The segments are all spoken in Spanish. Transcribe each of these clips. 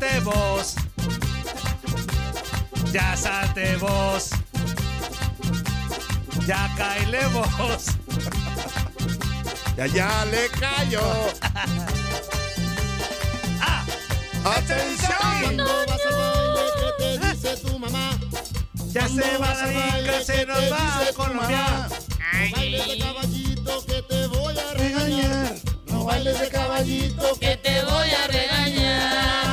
Salte vos. Ya salte vos. Ya caile vos. Ya, ya le cayó. ¡Ah! ¡Atención! Cuando vas al baile, ¿qué te dice tu mamá? Ya se va la rica, se nos va a Colombia. No bailes de caballito que te voy a regañar. No bailes de caballito que te voy a regañar.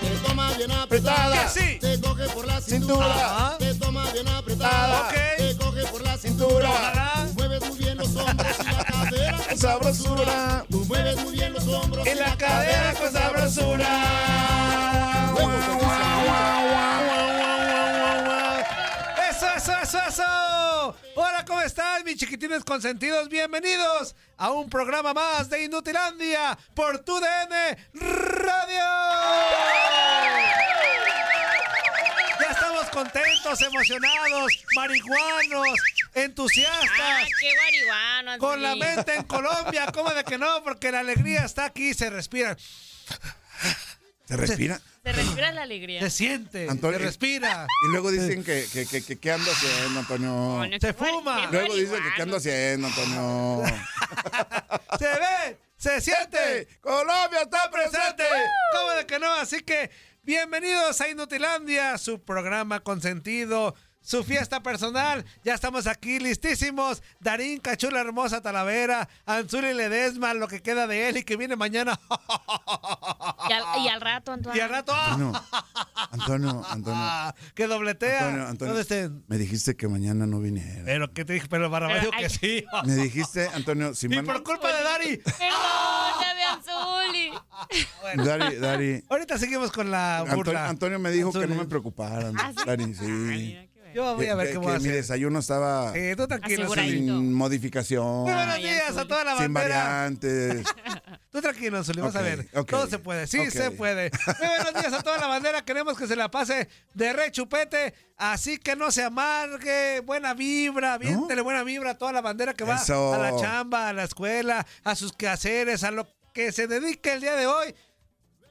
Te toma bien apretada. Que sí. Te coge por la Cintura. cintura. Te toma bien apretada. Te coge por la cintura. Tú mueves muy bien los hombros y la cadera con Sabrosura. Tú mueves muy bien los hombros Y la cadera con sabrosura. Eso. Hola, ¿cómo están, mis chiquitines consentidos? Bienvenidos a un programa más de Inutilandia por tu DN Radio. Ya estamos contentos, emocionados, marihuanos, entusiastas. ¡Ay, qué marihuana! Con la mente en Colombia, ¿cómo de que no? Porque la alegría está aquí, se respira, ¿Se respira? Se respira la alegría. se siente, Antonio, se respira. Y luego dicen que, que, que, que, ¿qué ando haciendo, Antonio? Se fuma. Luego dicen que. ¿qué ando haciendo, Antonio? Se ve, se siente. ¡Colombia está presente! ¿Cómo de que no? Así que bienvenidos a Inutilandia, su programa consentido, su fiesta personal. Ya estamos aquí listísimos. Darín, Cachula Hermosa, Talavera, Anzuli Ledesma, lo que queda de él y que viene mañana. Y al, y al rato, Antoine. y al rato. Antonio, Antonio, Antonio. Ah, que dobletea. Antonio, Antonio. ¿Dónde estén? Me dijiste que mañana no viniera. Pero que te dije, pero Barrabás Pero dijo que sí. Me dijiste, Antonio, si y por culpa de Dari. Perdóname, Anzuli. Dari, Dari. Ahorita seguimos con la Antonio, burla. Antonio me dijo que no me preocupara. ¿Ah, sí? Dari, Ay, sí. Yo voy a ver Que- qué que voy a mi hacer. desayuno estaba Eh, tú tranquilo. Aseguradito. Anzuli. sin modificación, Muy buenos días a toda la sin bandera. variantes. Tú tranquilo, Anzuli, vas a Ok, ver. ok, Todo se puede, sí ok. se puede. Muy buenos días a toda la bandera. Queremos que se la pase de re chupete. Así que no se amargue. Buena vibra, viéntele buena vibra a toda la bandera que va Eso. a la chamba, a la escuela, a sus quehaceres, a lo que se dedique el día de hoy.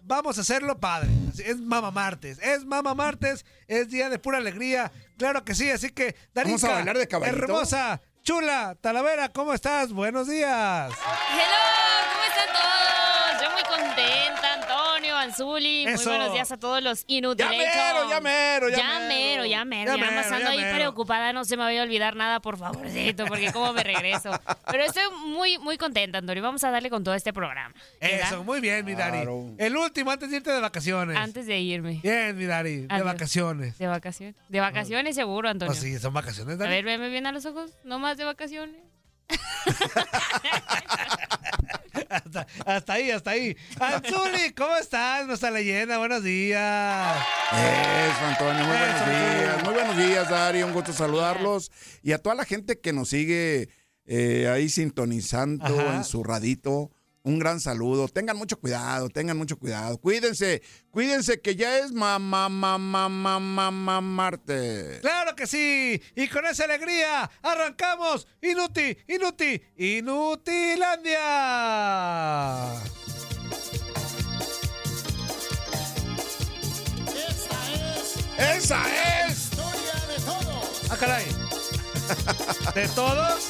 Vamos a hacerlo padre. Es Mama Martes. Es Mama Martes. Es día de pura alegría. Claro que sí. Así que, Darinka, ¿Vamos a bailar de caballito? Hermosa, chula, Talavera, ¿cómo estás? Buenos días. Hello, ¿cómo están todos? Yo muy contenta, Eso. Muy buenos días a todos los mero, ya mero, ya Ya mero. ya mero. Ya pasando ya ahí preocupada, no se me vaya a olvidar nada, por favorcito, porque cómo me regreso. Pero estoy muy, muy contenta, Antonio. Vamos a darle con todo este programa. ¿verdad? Eso, muy bien, mi Dari. Claro. El último antes de irte de vacaciones. Antes de irme. Bien, mi Dari, de Adiós. vacaciones. De vacaciones. De vacaciones seguro, Antonio. Pues sí, son vacaciones, A Dari. ver, veme bien a los ojos. No más de vacaciones. hasta, hasta ahí, hasta ahí. Anzuli, ¿cómo estás? Nuestra leyenda, buenos días. Eso, Antonio, muy buenos días. Muy buenos días, Dari. Un gusto saludarlos. Y a toda la gente que nos sigue eh, ahí sintonizando Ajá. en su radito. Un gran saludo. Tengan mucho cuidado, tengan mucho cuidado. Cuídense, cuídense que ya es mamá, mamá, mamá, mamá, Marte. Claro que sí. Y con esa alegría arrancamos Inuti, Inuti, Inutilandia. Esta es ¡Esa es! historia de todos. Ah, caray. ¿De todos?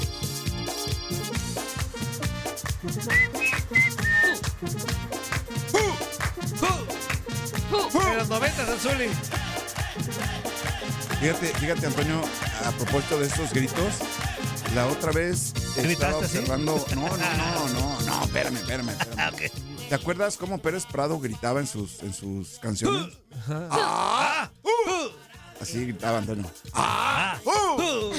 En los 90, Azuli. Fíjate, fíjate, Antonio, a propósito de estos gritos, la otra vez estaba observando. No, no, no, no, no, espérame, espérame. espérame. Ah. ¿Te acuerdas cómo Pérez Prado gritaba en sus, en sus canciones? Ah, uh, Así gritaba Antonio. ah, uh.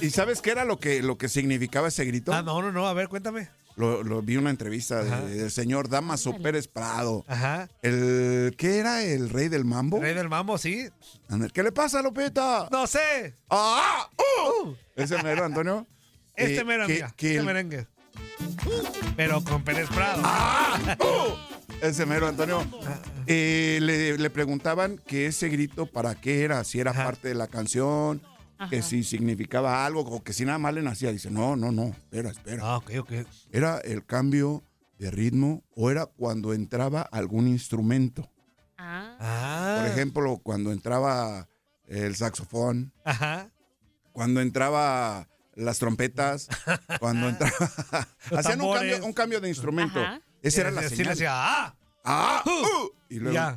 ¿Y sabes qué era lo que, lo que significaba ese grito? Ah, no, no, no, a ver, cuéntame. Lo, lo vi en una entrevista de- del señor Damaso Pérez Prado. Ajá. El, ¿Qué era? ¿El rey del mambo? Rey del mambo, sí. ¿Qué le pasa, Lupita? No sé. ¡Ah! ¡Uh! Ese mero, Antonio. Este Eh, mero, que- amiga. que Este el- merengue. Pero con Pérez Prado. ¡Ah! ¡Uh! Ese mero, Antonio. Eh, le, le preguntaban que ese grito para qué era, si era Ajá. parte de la canción, que Ajá. si significaba algo o que si nada más le nacía. Dice, no, no, no, espera, espera. Ah, ok, ok. ¿Era el cambio de ritmo o era cuando entraba algún instrumento? Ah. Por ejemplo, cuando entraba el saxofón, Ajá. cuando entraba las trompetas, cuando entraba... Hacían un cambio, un cambio de instrumento. Ajá. Esa era la Sí, señal. hacía, ah. ¡Ah! ¡Uh! Y luego... Ya.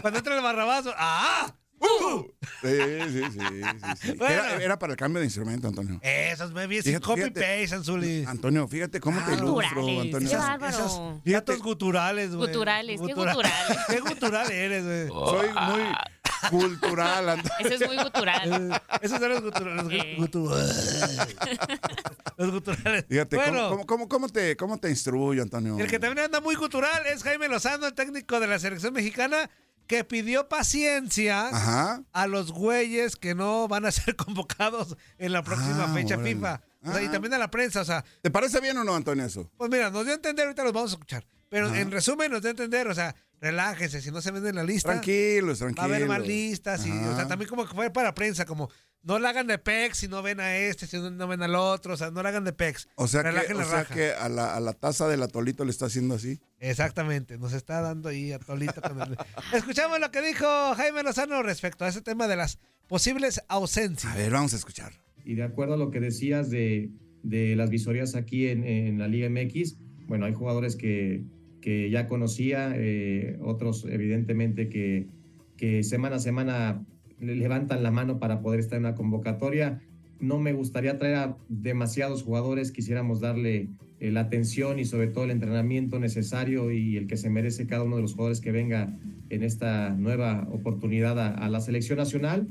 Cuando entra el barrabazo, ¡ah! Uh. Sí, sí, sí. sí, sí. Bueno. Era, era, para el cambio de instrumento, Antonio. Eso es baby, fíjate, copy fíjate, paste, Anzuli. Antonio, fíjate cómo ah, te ilustro, Antonio. Esas, esas, fíjate, guturales, güey. Guturales, qué guturales. qué gutural eres, güey. Soy muy cultural, Antonio. Eso es muy gutural. Eh, Esos son los guturales. Los Eh. guturales. Los guturales. Fíjate, ¿cómo- bueno, ¿cómo, cómo, cómo te, ¿cómo te instruyo, Antonio? el que también anda muy gutural es Jaime Lozano, el técnico de la selección mexicana, que pidió paciencia Ajá. a los güeyes que no van a ser convocados en la próxima Ah, fecha órale. FIFA. O sea, y Ah. también a la prensa, o sea, ¿Te parece bien o no, Antonio, eso? Pues mira, nos dio a entender, ahorita los vamos a escuchar. Pero Ajá. en resumen, nos dio a entender, o sea, relájense, si no se venden la lista, Tranquilos, va a tranquilos. haber más listas. Y, o sea, también como que fue para prensa, como no la hagan de pex si no ven a este, si no, no ven al otro, o sea, no la hagan de pex. O sea, que, o sea que a la, a la taza del atolito le está haciendo así. Exactamente, nos está dando ahí a Tolito con el... Escuchamos lo que dijo Jaime Lozano respecto a ese tema de las posibles ausencias. A ver, vamos a escuchar. Y de acuerdo a lo que decías de, de las visorías aquí en, en la Liga MX, bueno, hay jugadores que, que ya conocía, eh, otros evidentemente que, que semana a semana le- levantan la mano para poder estar en una convocatoria. No me gustaría traer a demasiados jugadores, quisiéramos darle eh, la atención y sobre todo el entrenamiento necesario y el que se merece cada uno de los jugadores que venga en esta nueva oportunidad a- a la selección nacional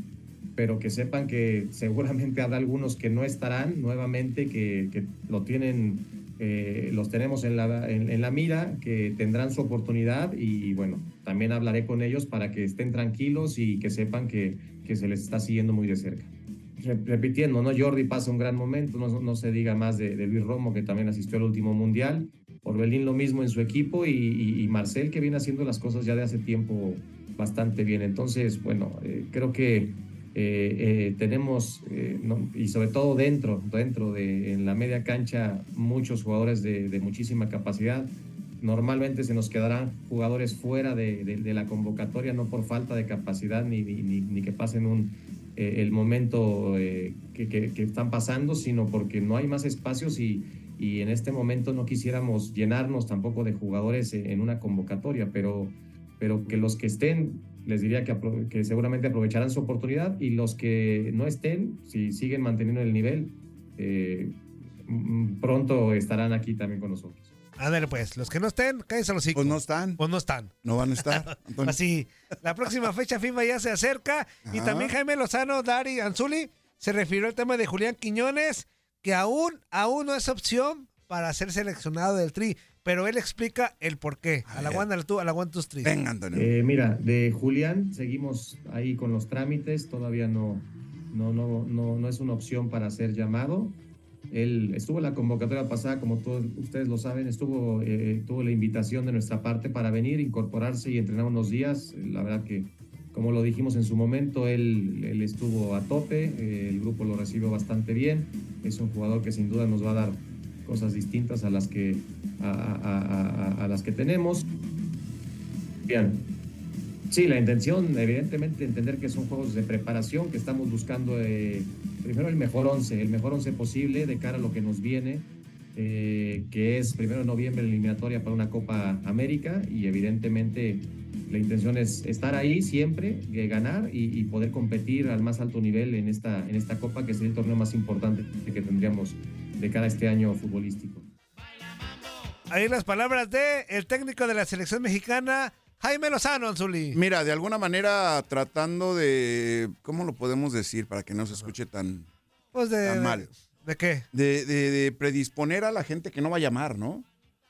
pero que sepan que seguramente habrá algunos que no estarán nuevamente, que, que lo tienen, eh, los tenemos en la, en, la mira, que tendrán su oportunidad y bueno, también hablaré con ellos para que estén tranquilos y que sepan que, que se les está siguiendo muy de cerca. Re- Repitiendo, ¿no? Jordi pasa un gran momento, no, no se diga más de, de Luis Romo, que también asistió al último mundial, Orbelín lo mismo en su equipo y Marcel que viene haciendo las cosas ya de hace tiempo bastante bien. Entonces, bueno, eh, creo que eh, eh, tenemos, eh, no- y sobre todo dentro, dentro de en la media cancha, muchos jugadores de, de muchísima capacidad. Normalmente se nos quedarán jugadores fuera de, de- de la convocatoria, no por falta de capacidad ni, ni- ni- que pasen un, eh, el momento eh, que, que- que están pasando, sino porque no hay más espacios y, y en este momento no quisiéramos llenarnos tampoco de jugadores en una convocatoria, pero, pero que los que estén, les diría que, apro- que seguramente aprovecharán su oportunidad y los que no estén, si siguen manteniendo el nivel, eh, pronto estarán aquí también con nosotros. A ver, pues, los que no estén, cállense los hijos. Pues no están, Pues no están. no van a estar. Antonio. Así, la próxima fecha FIFA ya se acerca. Y también Jaime Lozano, Dari Anzuli, se refirió al tema de Julián Quiñones, que aún, aún no es opción para ser seleccionado del Tri. Pero él explica el por qué. A A la. Wanda tú, a la One, two, three. Venga, Antonio. Eh, mira, de Julián seguimos ahí con los trámites, todavía no, no, no, no, no es una opción para ser llamado. Él estuvo en la convocatoria pasada, como todos ustedes lo saben, estuvo, eh, tuvo la invitación de nuestra parte para venir, incorporarse y entrenar unos días. La verdad que, como lo dijimos en su momento, él, él estuvo a tope, eh, el grupo lo recibió bastante bien. Es un jugador que sin duda nos va a dar cosas distintas a las que, a- a- a- a- las que tenemos. Bien. Sí, la intención, evidentemente, entender que son juegos de preparación, que estamos buscando eh, primero el mejor 11, el mejor 11 posible de cara a lo que nos viene, eh, que es primero de noviembre la eliminatoria para una Copa América y evidentemente la intención es estar ahí siempre, eh, ganar y, y poder competir al más alto nivel en esta, en esta Copa, que es el torneo más importante que tendríamos de cara a este año futbolístico. Ahí las palabras de el técnico de la selección mexicana, Jaime Lozano, Anzuli. Mira, de alguna manera tratando de, ¿cómo lo podemos decir para que no se escuche tan, Pues de, tan mal? ¿De qué? De, de- de predisponer a la gente que no va a llamar, ¿no?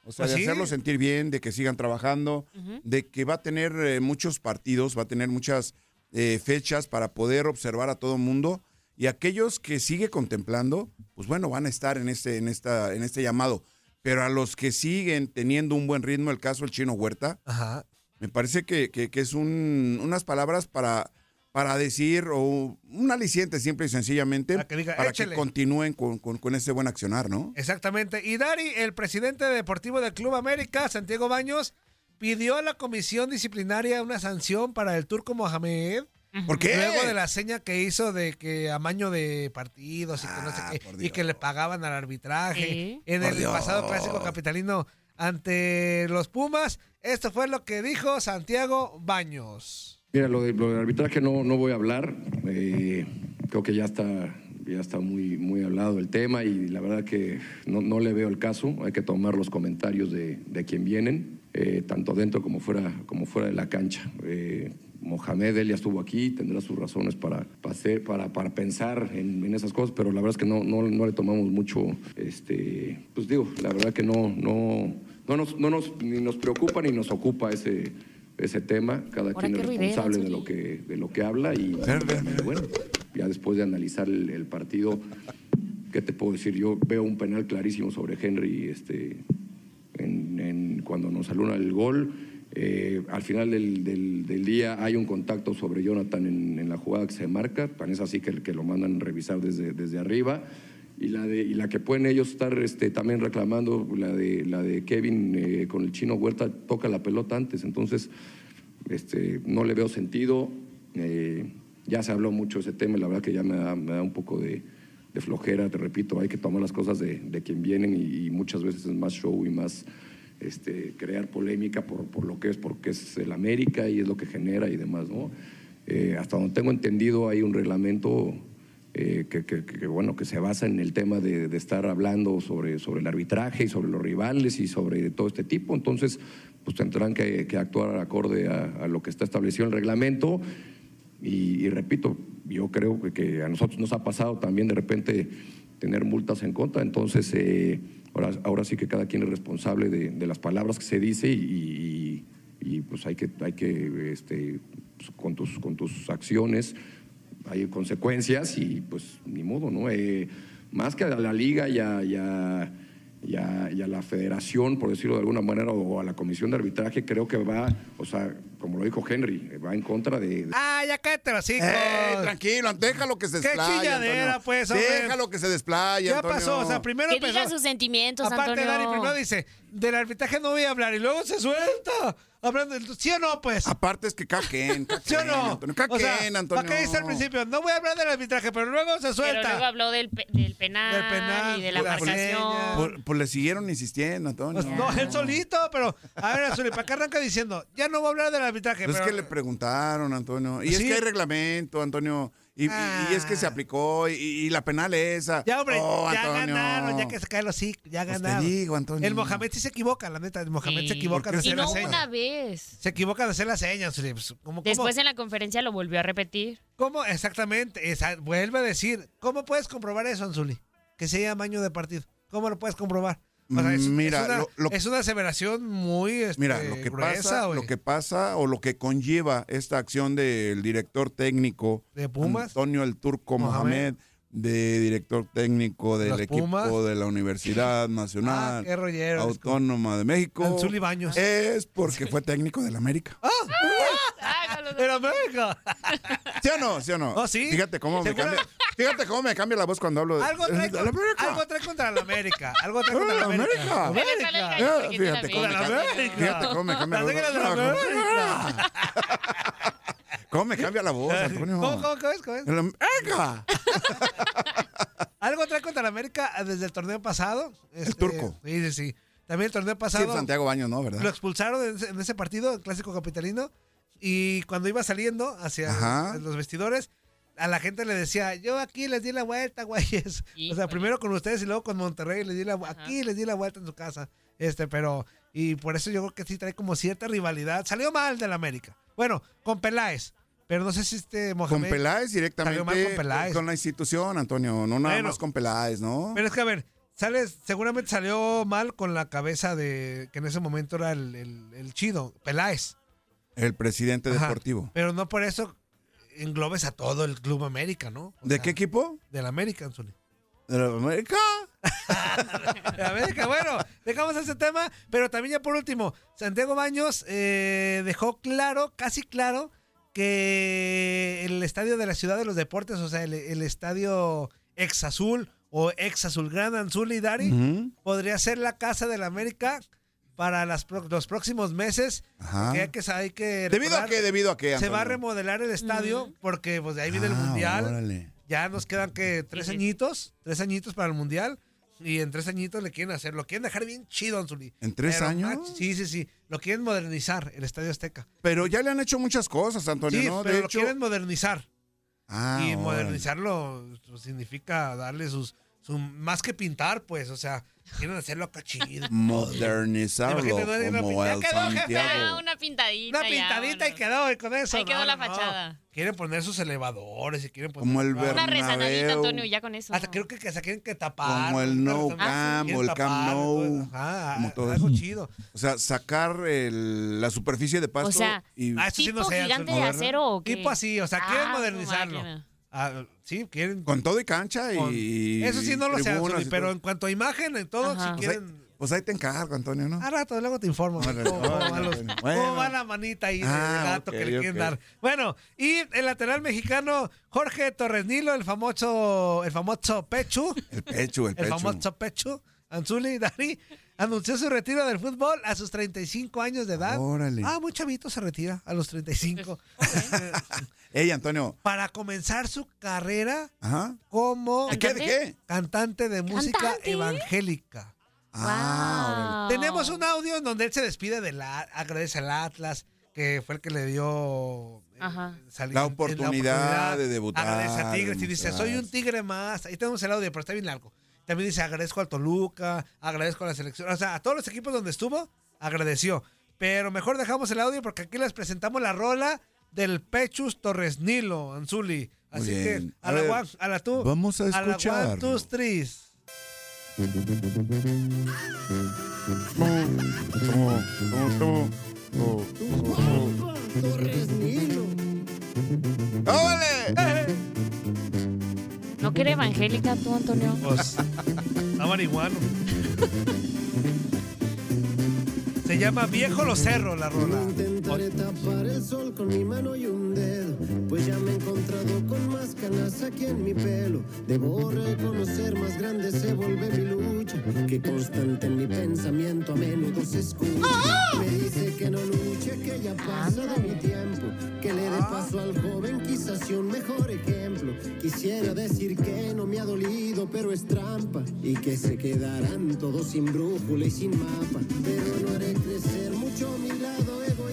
O sea, Pues de sí. hacerlo sentir bien, de que sigan trabajando, de que va a tener eh, muchos partidos, va a tener muchas eh, fechas para poder observar a todo mundo. Y aquellos que sigue contemplando, pues bueno, van a estar en este, en esta, en este llamado. Pero a los que siguen teniendo un buen ritmo, el caso del chino Huerta, Ajá. me parece que, que- que es un- unas palabras para, para decir, o un aliciente simple y sencillamente, Para que diga, para "Échele". que continúen con, con, con ese buen accionar, ¿no? Exactamente. Y Dari, el presidente deportivo del Club América, Santiago Baños, pidió a la comisión disciplinaria una sanción para el turco Mohamed. ¿Por qué? Luego de la seña que hizo de que amaño de partidos y que no sé Ah, qué, por y Dios. que le pagaban al arbitraje en Por el Dios. pasado clásico capitalino ante los Pumas. Esto fue lo que dijo Santiago Baños. Mira, lo, de, lo del arbitraje no, no voy a hablar. Eh, creo que ya está, ya está muy, muy hablado el tema y la verdad que no, no le veo el caso. Hay que tomar los comentarios de, de quien vienen, eh, tanto dentro como fuera, como fuera de la cancha. Eh, Mohamed, él ya estuvo aquí, tendrá sus razones para, para, para, para pensar en, en esas cosas, pero la verdad es que no, no, no le tomamos mucho, este, pues digo, la verdad que no, no, no, nos, no nos, ni nos preocupa ni nos ocupa ese, ese tema. Cada Ahora quien es ruidera, responsable de lo que, de lo que habla y, bueno, ya después de analizar el, el partido, ¿qué te puedo decir? Yo veo un penal clarísimo sobre Henry este, en, en- cuando nos aluna el gol. Eh, al final del, día hay un contacto sobre Jonathan en, en la jugada que se marca, tan es así que, lo mandan revisar desde, arriba. Y la, que pueden ellos estar este, también reclamando, la de, Kevin eh, con el chino Huerta, toca la pelota antes. Entonces, este, no le veo sentido. Eh, ya se habló mucho ese tema la verdad que ya me da, un poco de, flojera. Te repito, hay que tomar las cosas de, de quien vienen y, y muchas veces es más show y más este, crear polémica por, por lo que es, porque es el América y es lo que genera y demás. ¿no? Eh, hasta donde tengo entendido hay un reglamento eh, que, bueno, que se basa en el tema de, estar hablando sobre, sobre el arbitraje y sobre los rivales y sobre todo este tipo. Entonces, pues tendrán que, actuar acorde a, lo que está establecido en el reglamento. Y, y repito, yo creo que, que a nosotros nos ha pasado también de repente tener multas en contra. Entonces, eh, ahora, sí que cada quien es responsable de, las palabras que se dice y, y- y, pues hay que, hay que este, pues, con, tus, con tus acciones hay consecuencias y pues ni modo, ¿no? Eh, más que a la liga y a, y y a la federación, por decirlo de alguna manera, o a la comisión de arbitraje, creo que va, o sea, como lo dijo Henry, va en contra de... de- Ah, ya cállate hijos. Eh, tranquilo, déjalo que se Qué desplaye. chilladera, pues, hombre. Déjalo que se desplaye, Ya Antonio. pasó, o sea, primero Que empezó. diga sus sentimientos, Aparte, Antonio. Dani primero dice, del arbitraje no voy a hablar y luego se suelta. Hablando del- ¿Sí o no, pues? Aparte es que caquen, ¿Sí o no? Antonio. O sea, Caquen, Antonio. ¿Para qué dice al principio? No voy a hablar del arbitraje, pero luego se Pero suelta. luego habló del, pe- del penal, Del penal, y de la la marcación. Pues, pues le siguieron insistiendo, Antonio. Pues, no, él solito, pero a ver, Azuli, ¿para qué arranca diciendo? Ya no voy a hablar del arbitraje. Pues es pero- que le preguntaron, Antonio. Y es que hay reglamento, Antonio. Y, y- y es que se Ah. aplicó. Y, y la penal esa. Ya, hombre, Oh, ya Antonio. ganaron, ya que se cae los sí, ya Pues te ganaron. digo, Antonio. El Mohamed sí se equivoca, la neta. El Mohamed se equivoca de ¿Por qué hacer Y la no una vez. Se equivoca de hacer las señas. Pues, ¿Cómo, cómo, Después en la conferencia lo volvió a repetir. cómo? Exactamente. esa- vuelve a decir. ¿Cómo puedes comprobar eso, Anzuli? Que se llama año de partido. ¿Cómo lo puedes comprobar? O sea, es, Mira, es una, lo- lo- es una aseveración muy este, Mira, lo que gruesa, pasa, lo que pasa o lo que conlleva esta acción del director técnico ¿De Pumas? Antonio el Turco Mohamed. Mohamed, de director técnico del Los equipo Pumas. de la Universidad Ah, Nacional rollero. Autónoma de México. Anzuli Baños. Es porque fue técnico del América. Hágalo. ¡En América! ¿Sí o no? ¿Sí o no? Oh, sí. Fíjate cómo me cambia. Fíjate cómo me cambia la voz cuando hablo de, Algo trae, de la América. algo trae contra la América. Algo trae contra la Ah, América. América. Cambia, América. fíjate cómo me cambia la voz. de la América. ¿Cómo me cambia la voz, Antonio? ¿Cómo, cómo, cómo es? ¿Cómo es? El- ¡Venga! ¿Algo trae contra la América desde el torneo pasado? Este, turco. Sí, sí, sí. También el torneo Sí, pasado Santiago Baños, ¿no? ¿Verdad? lo expulsaron en ese, en ese partido, el clásico capitalino, y cuando iba saliendo hacia Ajá. los vestidores, a la gente le decía, yo aquí les di la vuelta, güeyes. O sea, primero con ustedes y luego con Monterrey les di la Ajá. aquí les di la vuelta en su casa. Este, pero, y por eso yo creo que sí trae como cierta rivalidad. Salió mal del América. Bueno, con Peláez. Pero no sé si este Con Mohamed. Peláez directamente. Mal con Peláez. Con la institución, Antonio. No nada Bueno. más con Peláez, ¿no? Pero es que a ver, sales, seguramente salió mal con la cabeza de, que en ese momento era el, el- el chido, Peláez. El presidente Ajá. deportivo. Pero no por eso englobes a todo el Club América, ¿no? O ¿De sea, qué equipo? Del América, Anzuli. ¿De la América? De América, bueno, dejamos ese tema, pero también ya por último, Santiago Baños eh, dejó claro, casi claro, que el estadio de la Ciudad de los Deportes, o sea, el, el estadio ex azul o ex azulgrana Anzuli y Dari, podría ser la casa de la América para las pro- los próximos meses. Ajá. Que hay que, hay que ¿Debido a qué? ¿Debido a qué, Se va a remodelar el estadio porque pues de ahí viene el Ah, mundial. órale. Ya nos quedan que tres añitos, tres añitos para el mundial. Y en tres añitos le quieren hacer, lo quieren dejar bien chido, Anzuli. ¿En tres Pero, años? sí, sí, sí. Lo quieren modernizar, el Estadio Azteca. Pero ya le han hecho muchas cosas, Antonio, sí, ¿no? pero De lo hecho. quieren modernizar. Ah, y modernizarlo significa darle sus, su, más que pintar, pues, o sea, quieren hacerlo acá chido. Modernizarlo no, no, como el quedó, jefe. Santiago. una pintadita. Una ya, pintadita y quedó y con eso. Ahí quedó no, la no, no. fachada. Quieren poner sus elevadores y quieren poner. Como el Bernabéu. Una rezanadita, Antonio, ya con eso. Hasta creo que, que se quieren que tapar. Como el No quieren o el todo. Ajá, como todo algo eso. chido. O sea, sacar el- la superficie de pasto O sea, y Ah, eso sí ¿Tipo no sé. gigante de acero o qué? Tipo así, o sea, quieren Ah, modernizarlo. Ah, sí, quieren. con todo y cancha con- y eso sí no lo sé, pero en cuanto a imagen, en todo, Ajá. si pues, ahí, quieren. pues ahí te encargo, Antonio, ¿no? A rato, luego te informo. ¿Cómo, va los- bueno. cómo va la manita ahí Ah, del gato que ok, le quieren ok. dar? Bueno, y el lateral mexicano Jorge Torres Nilo, el famoso, el famoso Pechu, El pecho, el el pecho. famoso Pechu, Anzuli Dari, anunció su retiro del fútbol a sus 35 años de edad. Órale. Ah, muy chavito se retira a los 35. Ey, Antonio. para comenzar su carrera Ajá. como ¿De qué? ¿De qué? cantante de música ¿Cantante? evangélica. Ah, Wow. Tenemos un audio en donde él se despide de la agradece al Atlas, que fue el que le dio eh, Ajá. salir La en- en oportunidad de debutar, Agradece a de Tigres y dice, soy un tigre más. Ahí tenemos el audio, pero está bien largo. También dice, agradezco al Toluca, agradezco a la selección. O sea, a todos los equipos donde estuvo, agradeció. Pero mejor dejamos el audio porque aquí les presentamos la rola del Pechus Torres Nilo, Anzuli. Así que, a, A la ver, one, a la tú. vamos a A la one, escucharlo. two, threes. ¡Órale! ¿No quiere evangélica tú, Antonio? Pues, está marihuano. Se llama Viejo Los Cerros la rola. Intentaré tapar el sol con mi mano y un dedo, pues ya me he encontrado con más canas aquí en mi pelo. Debo reconocer, más grande se vuelve mi lucha, que constante en mi pensamiento a menudo se escucha. Me dice que no luche, que ya pasa de mi tiempo, que le dé paso al joven, quizás sea un mejor ejemplo. Quisiera decir que no me ha dolido, pero es trampa, y que se quedarán todos sin brújula y sin mapa, pero no haré crecer mucho mi lado egoísta.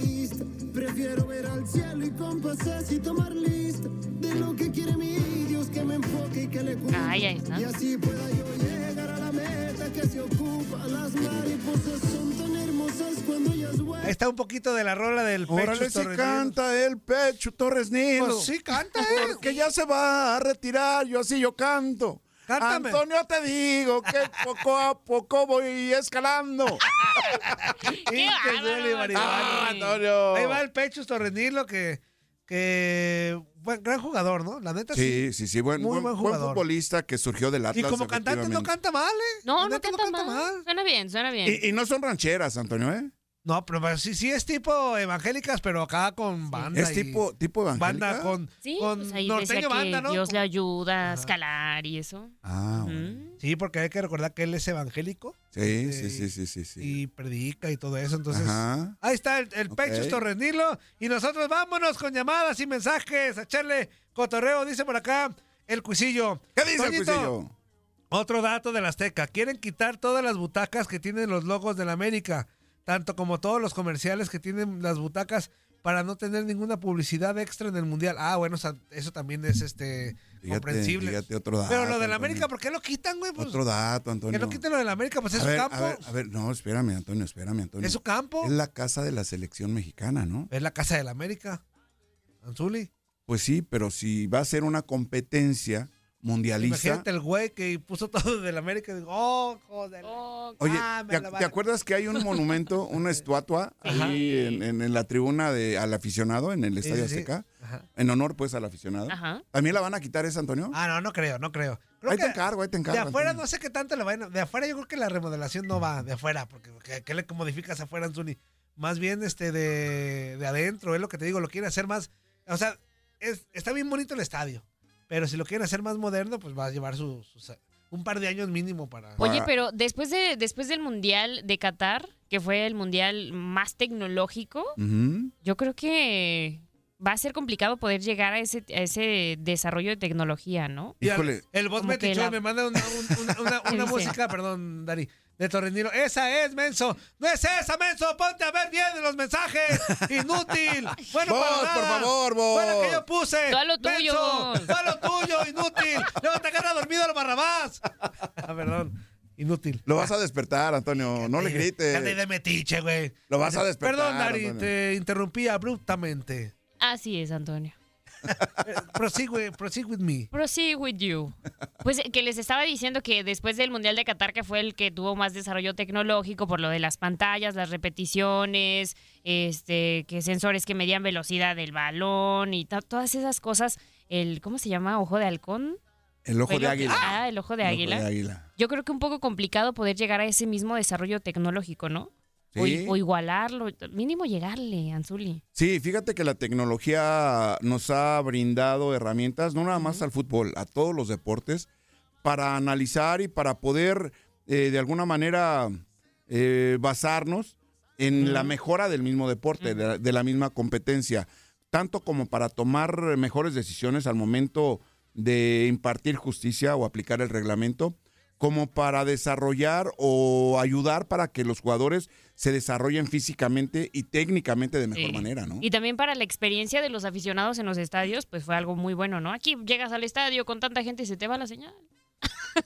Prefiero ver al cielo y con pases y tomar lista de lo que quiere mi Dios, que me enfoque y que le cumpla. Ay, ahí está. Y así pueda yo llegar a la meta que se ocupa. Las mariposas son tan hermosas cuando ellas vuelan. Ahí está un poquito de la rola del Órale, Pechus si canta el pecho Torres Nilo. Pues sí, canta, eh. Porque ya se va a retirar, yo así yo canto. Cántame. Antonio, te digo que poco a poco voy escalando. ¡Qué Y. Ah, Antonio! Ahí va el Pechus Torres Nilo que, que buen, gran jugador, ¿no? La neta sí. Sí, sí, sí, buen, Muy buen, buen futbolista que surgió del Y Atlas. como cantante no canta mal, ¿eh? No, no neta canta, mal. Suena bien, suena bien. Y, y no son rancheras, Antonio, ¿eh? No, pero pues, sí, sí es tipo evangélicas, pero acá con banda. ¿Es y- tipo, tipo evangélica? Banda con, Sí, con pues ahí norteño decía banda, que ¿no? Dios le ayuda a escalar y eso. Ah, bueno. Sí, porque hay que recordar que él es evangélico Sí, sí, sí, sí, sí. sí. y predica y todo eso. Entonces, Ajá. ahí está el, el Ok. Pechos Torrenilo. Y nosotros vámonos con llamadas y mensajes a echarle cotorreo. Dice por acá el cuisillo. ¿Qué dice el cuisillo? Otro dato de la Azteca. Quieren quitar todas las butacas que tienen los logos de la América, tanto como todos los comerciales que tienen las butacas para no tener ninguna publicidad extra en el Mundial. Ah, bueno, o sea, eso también es este Fíjate, comprensible. fíjate otro dato. Pero lo de la Antonio. América, ¿por qué lo quitan, güey? Pues, Otro dato, Antonio. que no quiten lo de la América, pues es a su ver, campo. a ver, a ver, no, espérame, Antonio, espérame, Antonio. Es su campo. Es la casa de la selección mexicana, ¿no? Es la casa de la América. Anzuli. Pues sí, pero si va a ser una competencia mundialista. Imagínate el güey que puso todo de la América y digo, oh, joder. Oye, Ah, ¿te, la te van- acuerdas que hay un monumento, una estatua ahí en, en- en la tribuna de, al aficionado en el Estadio sí, sí. Azteca? Ajá. En honor, pues, al aficionado. Ajá. ¿También la van a quitar esa, Antonio? Ah, no, no creo, no creo. Creo ahí que te encargo, ahí te encargo. de afuera Antonio. no sé qué tanto le vayan. De afuera yo creo que la remodelación no va de afuera, porque ¿qué, qué le modificas afuera, Anzuli? Más bien este de, de adentro, es lo que te digo, lo quiere hacer más. O sea, es, está bien bonito el estadio, pero si lo quieren hacer más moderno, pues va a llevar su- sus- un par de años mínimo para. Oye, pero después de después del Mundial de Qatar, que fue el Mundial más tecnológico, yo creo que va a ser complicado poder llegar a ese, a ese desarrollo de tecnología, ¿no? Híjole. El que metichón la- me manda una, un- una- una- ¿Qué una música, perdón, Dari, de Torrenilo. Esa es, menso. No es esa, menso. Ponte a ver bien los mensajes. Inútil. Bueno, Vos, para por favor, vos. Fue la que yo puse. Tú a lo tuyo, Menso. vos. Tú a lo tuyo, inútil. Luego te agarra dormido el barrabás. Ah, perdón. Inútil. Lo vas a despertar, Antonio. No le grites. de metiche, güey. Lo vas a despertar. Perdón, Dari, Antonio. te interrumpí abruptamente. Así es, Antonio. Eh, Prosigue, proceed with me. Proceed with you. Pues que les estaba diciendo que después del Mundial de Qatar, que fue el que tuvo más desarrollo tecnológico por lo de las pantallas, las repeticiones, este, que sensores que medían velocidad del balón y to- todas esas cosas, el, ¿cómo se llama? Ojo de halcón. El ojo de águila. Ah, el ojo de El ojo águila. de águila. Yo creo que un poco complicado poder llegar a ese mismo desarrollo tecnológico, ¿no? O, Sí. i- o igualarlo, mínimo llegarle, Anzuli. Sí, fíjate que la tecnología nos ha brindado herramientas, no nada más al fútbol, a todos los deportes, para analizar y para poder eh, de alguna manera eh, basarnos en la mejora del mismo deporte, de la misma competencia, tanto como para tomar mejores decisiones al momento de impartir justicia o aplicar el reglamento, como para desarrollar o ayudar para que los jugadores se desarrollen físicamente y técnicamente de mejor Sí. manera, ¿no? Y también para la experiencia de los aficionados en los estadios, pues fue algo muy bueno, ¿no? Aquí llegas al estadio con tanta gente y se te va la señal.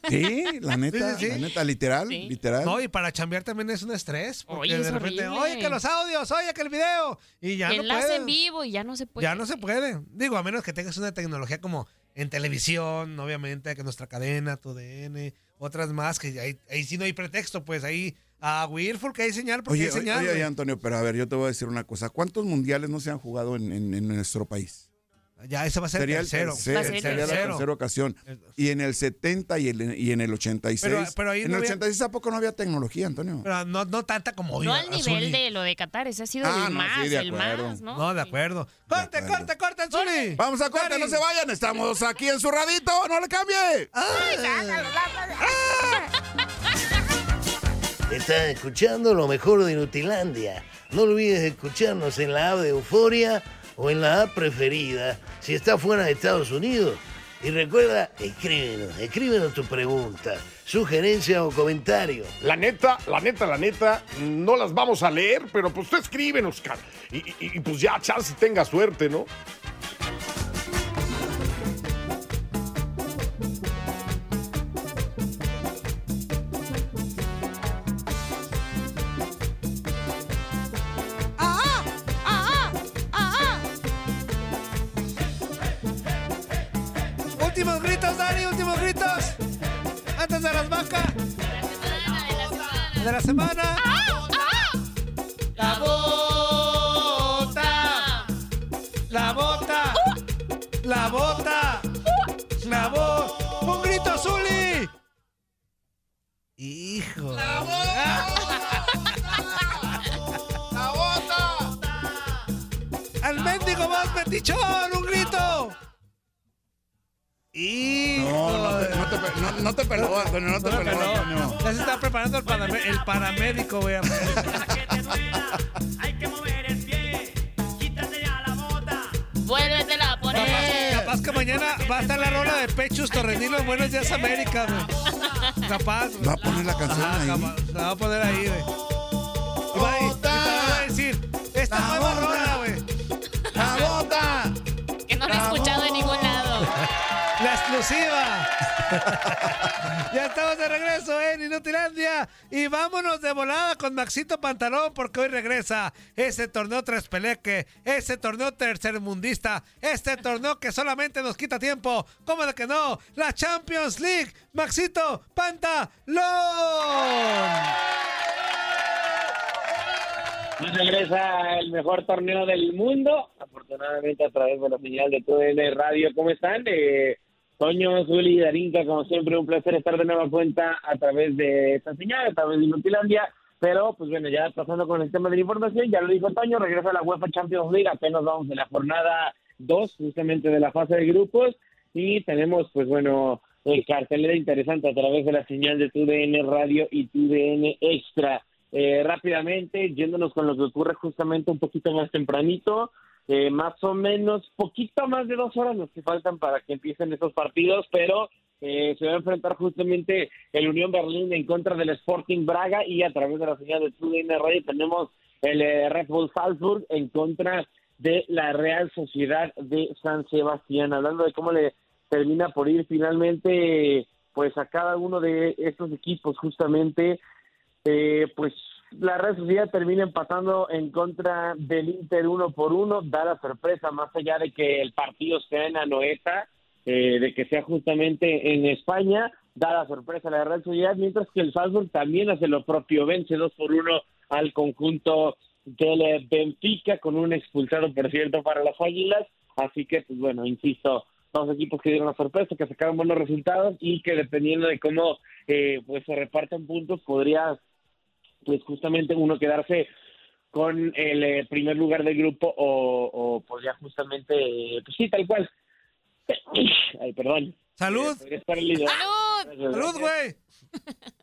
Sí, la neta, Sí, sí, sí. la neta, literal, Sí. literal. No, y para chambear también es un estrés. Porque Oye, es de repente, horrible. oye, que los audios, oye, que el video. Y ya no Enlace puede. en vivo y ya no se puede. Ya no se puede. Digo, a menos que tengas una tecnología como en televisión, obviamente, que nuestra cadena, tu DN, otras más, que ahí, ahí sí no hay pretexto, pues ahí a Wilford que hay señal porque Oye, hay señal. oye, Antonio, pero a ver, yo te voy a decir una cosa. ¿Cuántos mundiales no se han jugado en, en- en nuestro país? Ya, ese va a ser Sería el tercero. tercer- Va a ser el sería la tercero. tercera ocasión. Y en el 70 y, el- y en el 86. Pero- pero ahí en no el había- 86 ¿a poco no había tecnología, Antonio? Pero no, no tanta como hoy. No al nivel de lo de Qatar, ese ha sido Ah, el no, más, sí, de el acuerdo. más, ¿no? No, de acuerdo. ¡Corte, acuerdo. corte, corte, Anzuli! Vamos a corte, no se vayan. Estamos aquí en su radito, no le cambie. Estás escuchando lo mejor de Nutilandia. No olvides escucharnos en la app de Euforia o en la app preferida si estás fuera de Estados Unidos. Y recuerda, escríbenos, escríbenos tu pregunta, sugerencia o comentario. La neta, la neta, la neta, no las vamos a leer, pero pues tú escríbenos, y, pues ya, chance tenga suerte, ¿no? gritos, Dani, últimos gritos. Antes de las vacas. De la semana. La bota. La bota. La bota. La bota. Un grito, Zuli. Hijo. La bota. La bota. Al mendigo más metichón. Y. No, no te, no te, no- no te perdó, Antonio, no te No me perdó, peló. Antonio. Ya se está preparando el, paramé- el paramédico, güey. Vuélvetela a poner. Capaz, capaz que mañana va a estar la rola de Pechus Torrenilo Buenos Días América, güey. Capaz. Va a poner la canción Ajá, ahí. capaz, La va a poner ahí, güey. Y va a, decir, esta nueva rola, exclusiva. ya estamos de regreso en Inutilandia. Y vámonos de volada con Maxito Pantalón porque hoy regresa ese torneo tres peleque, ese torneo tercermundista, este torneo que solamente nos quita tiempo. ¿Cómo de que no? La Champions League. Maxito Pantalón. Regresa el mejor torneo del mundo, afortunadamente a través de la señal de TUDN Radio. ¿Cómo están? Eh, Toño, Zuli Darinka, como siempre, un placer estar de nueva cuenta a través de esta señal, a través de Inutilandia. Pero, pues bueno, ya pasando con el tema de la información, ya lo dijo Toño, regresa a la UEFA Champions League, apenas vamos en la jornada 2, justamente de la fase de grupos, y tenemos, pues bueno, el cartelera interesante a través de la señal de TUDN Radio y TUDN Extra. Eh, rápidamente, yéndonos con lo que ocurre justamente un poquito más tempranito, eh, más o menos, poquito más de dos horas los que faltan para que empiecen estos partidos, pero eh, se va a enfrentar justamente el Unión Berlín en contra del Sporting Braga y a través de la señal de TUDN Radio tenemos el eh, Red Bull Salzburg en contra de la Real Sociedad de San Sebastián. Hablando de cómo le termina por ir finalmente pues a cada uno de estos equipos justamente eh, pues la Real Sociedad termina empatando en contra del Inter uno por uno, da la sorpresa más allá de que el partido sea en Anoeta, eh, de que sea justamente en España, da la sorpresa a la Real Sociedad, mientras que el Salzburg también hace lo propio, vence dos por uno al conjunto del Benfica con un expulsado, por cierto, para las Águilas, así que, pues bueno, insisto, dos equipos que dieron la sorpresa, que sacaron buenos resultados y que dependiendo de cómo eh, pues se reparten puntos, podría pues justamente uno quedarse con el eh, primer lugar del grupo o, o podría justamente, eh, pues sí, tal cual. Ay, perdón. Salud. Eh. ¡Salud! Salud, güey.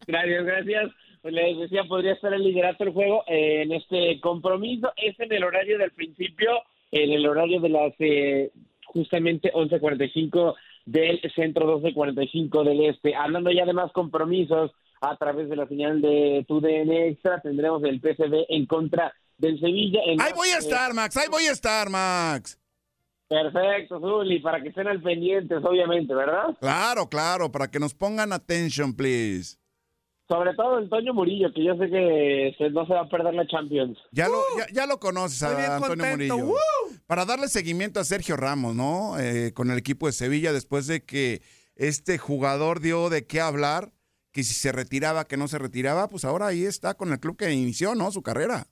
Gracias, gracias. Pues les decía, podría estar el liderato del juego eh, en este compromiso. Es en el horario del principio, en el horario de las eh, justamente 11.45 del centro, 12.45 del este. Hablando ya de más compromisos, a través de la señal de TUDN Extra, tendremos el PCB en contra del Sevilla. En Ahí voy a estar, Max. Ahí voy a estar, Max. Perfecto, Zuli, para que estén al pendientes, obviamente, ¿verdad? Claro, claro, para que nos pongan attention, please. Sobre todo el Toño Murillo, que yo sé que no se va a perder la Champions. Ya, lo, ya, ya lo conoces a Antonio contento. Murillo. Para darle seguimiento a Sergio Ramos, ¿no? Eh, con el equipo de Sevilla, después de que este jugador dio de qué hablar, que si se retiraba, que no se retiraba, pues ahora ahí está con el club que inició, ¿no? Su carrera.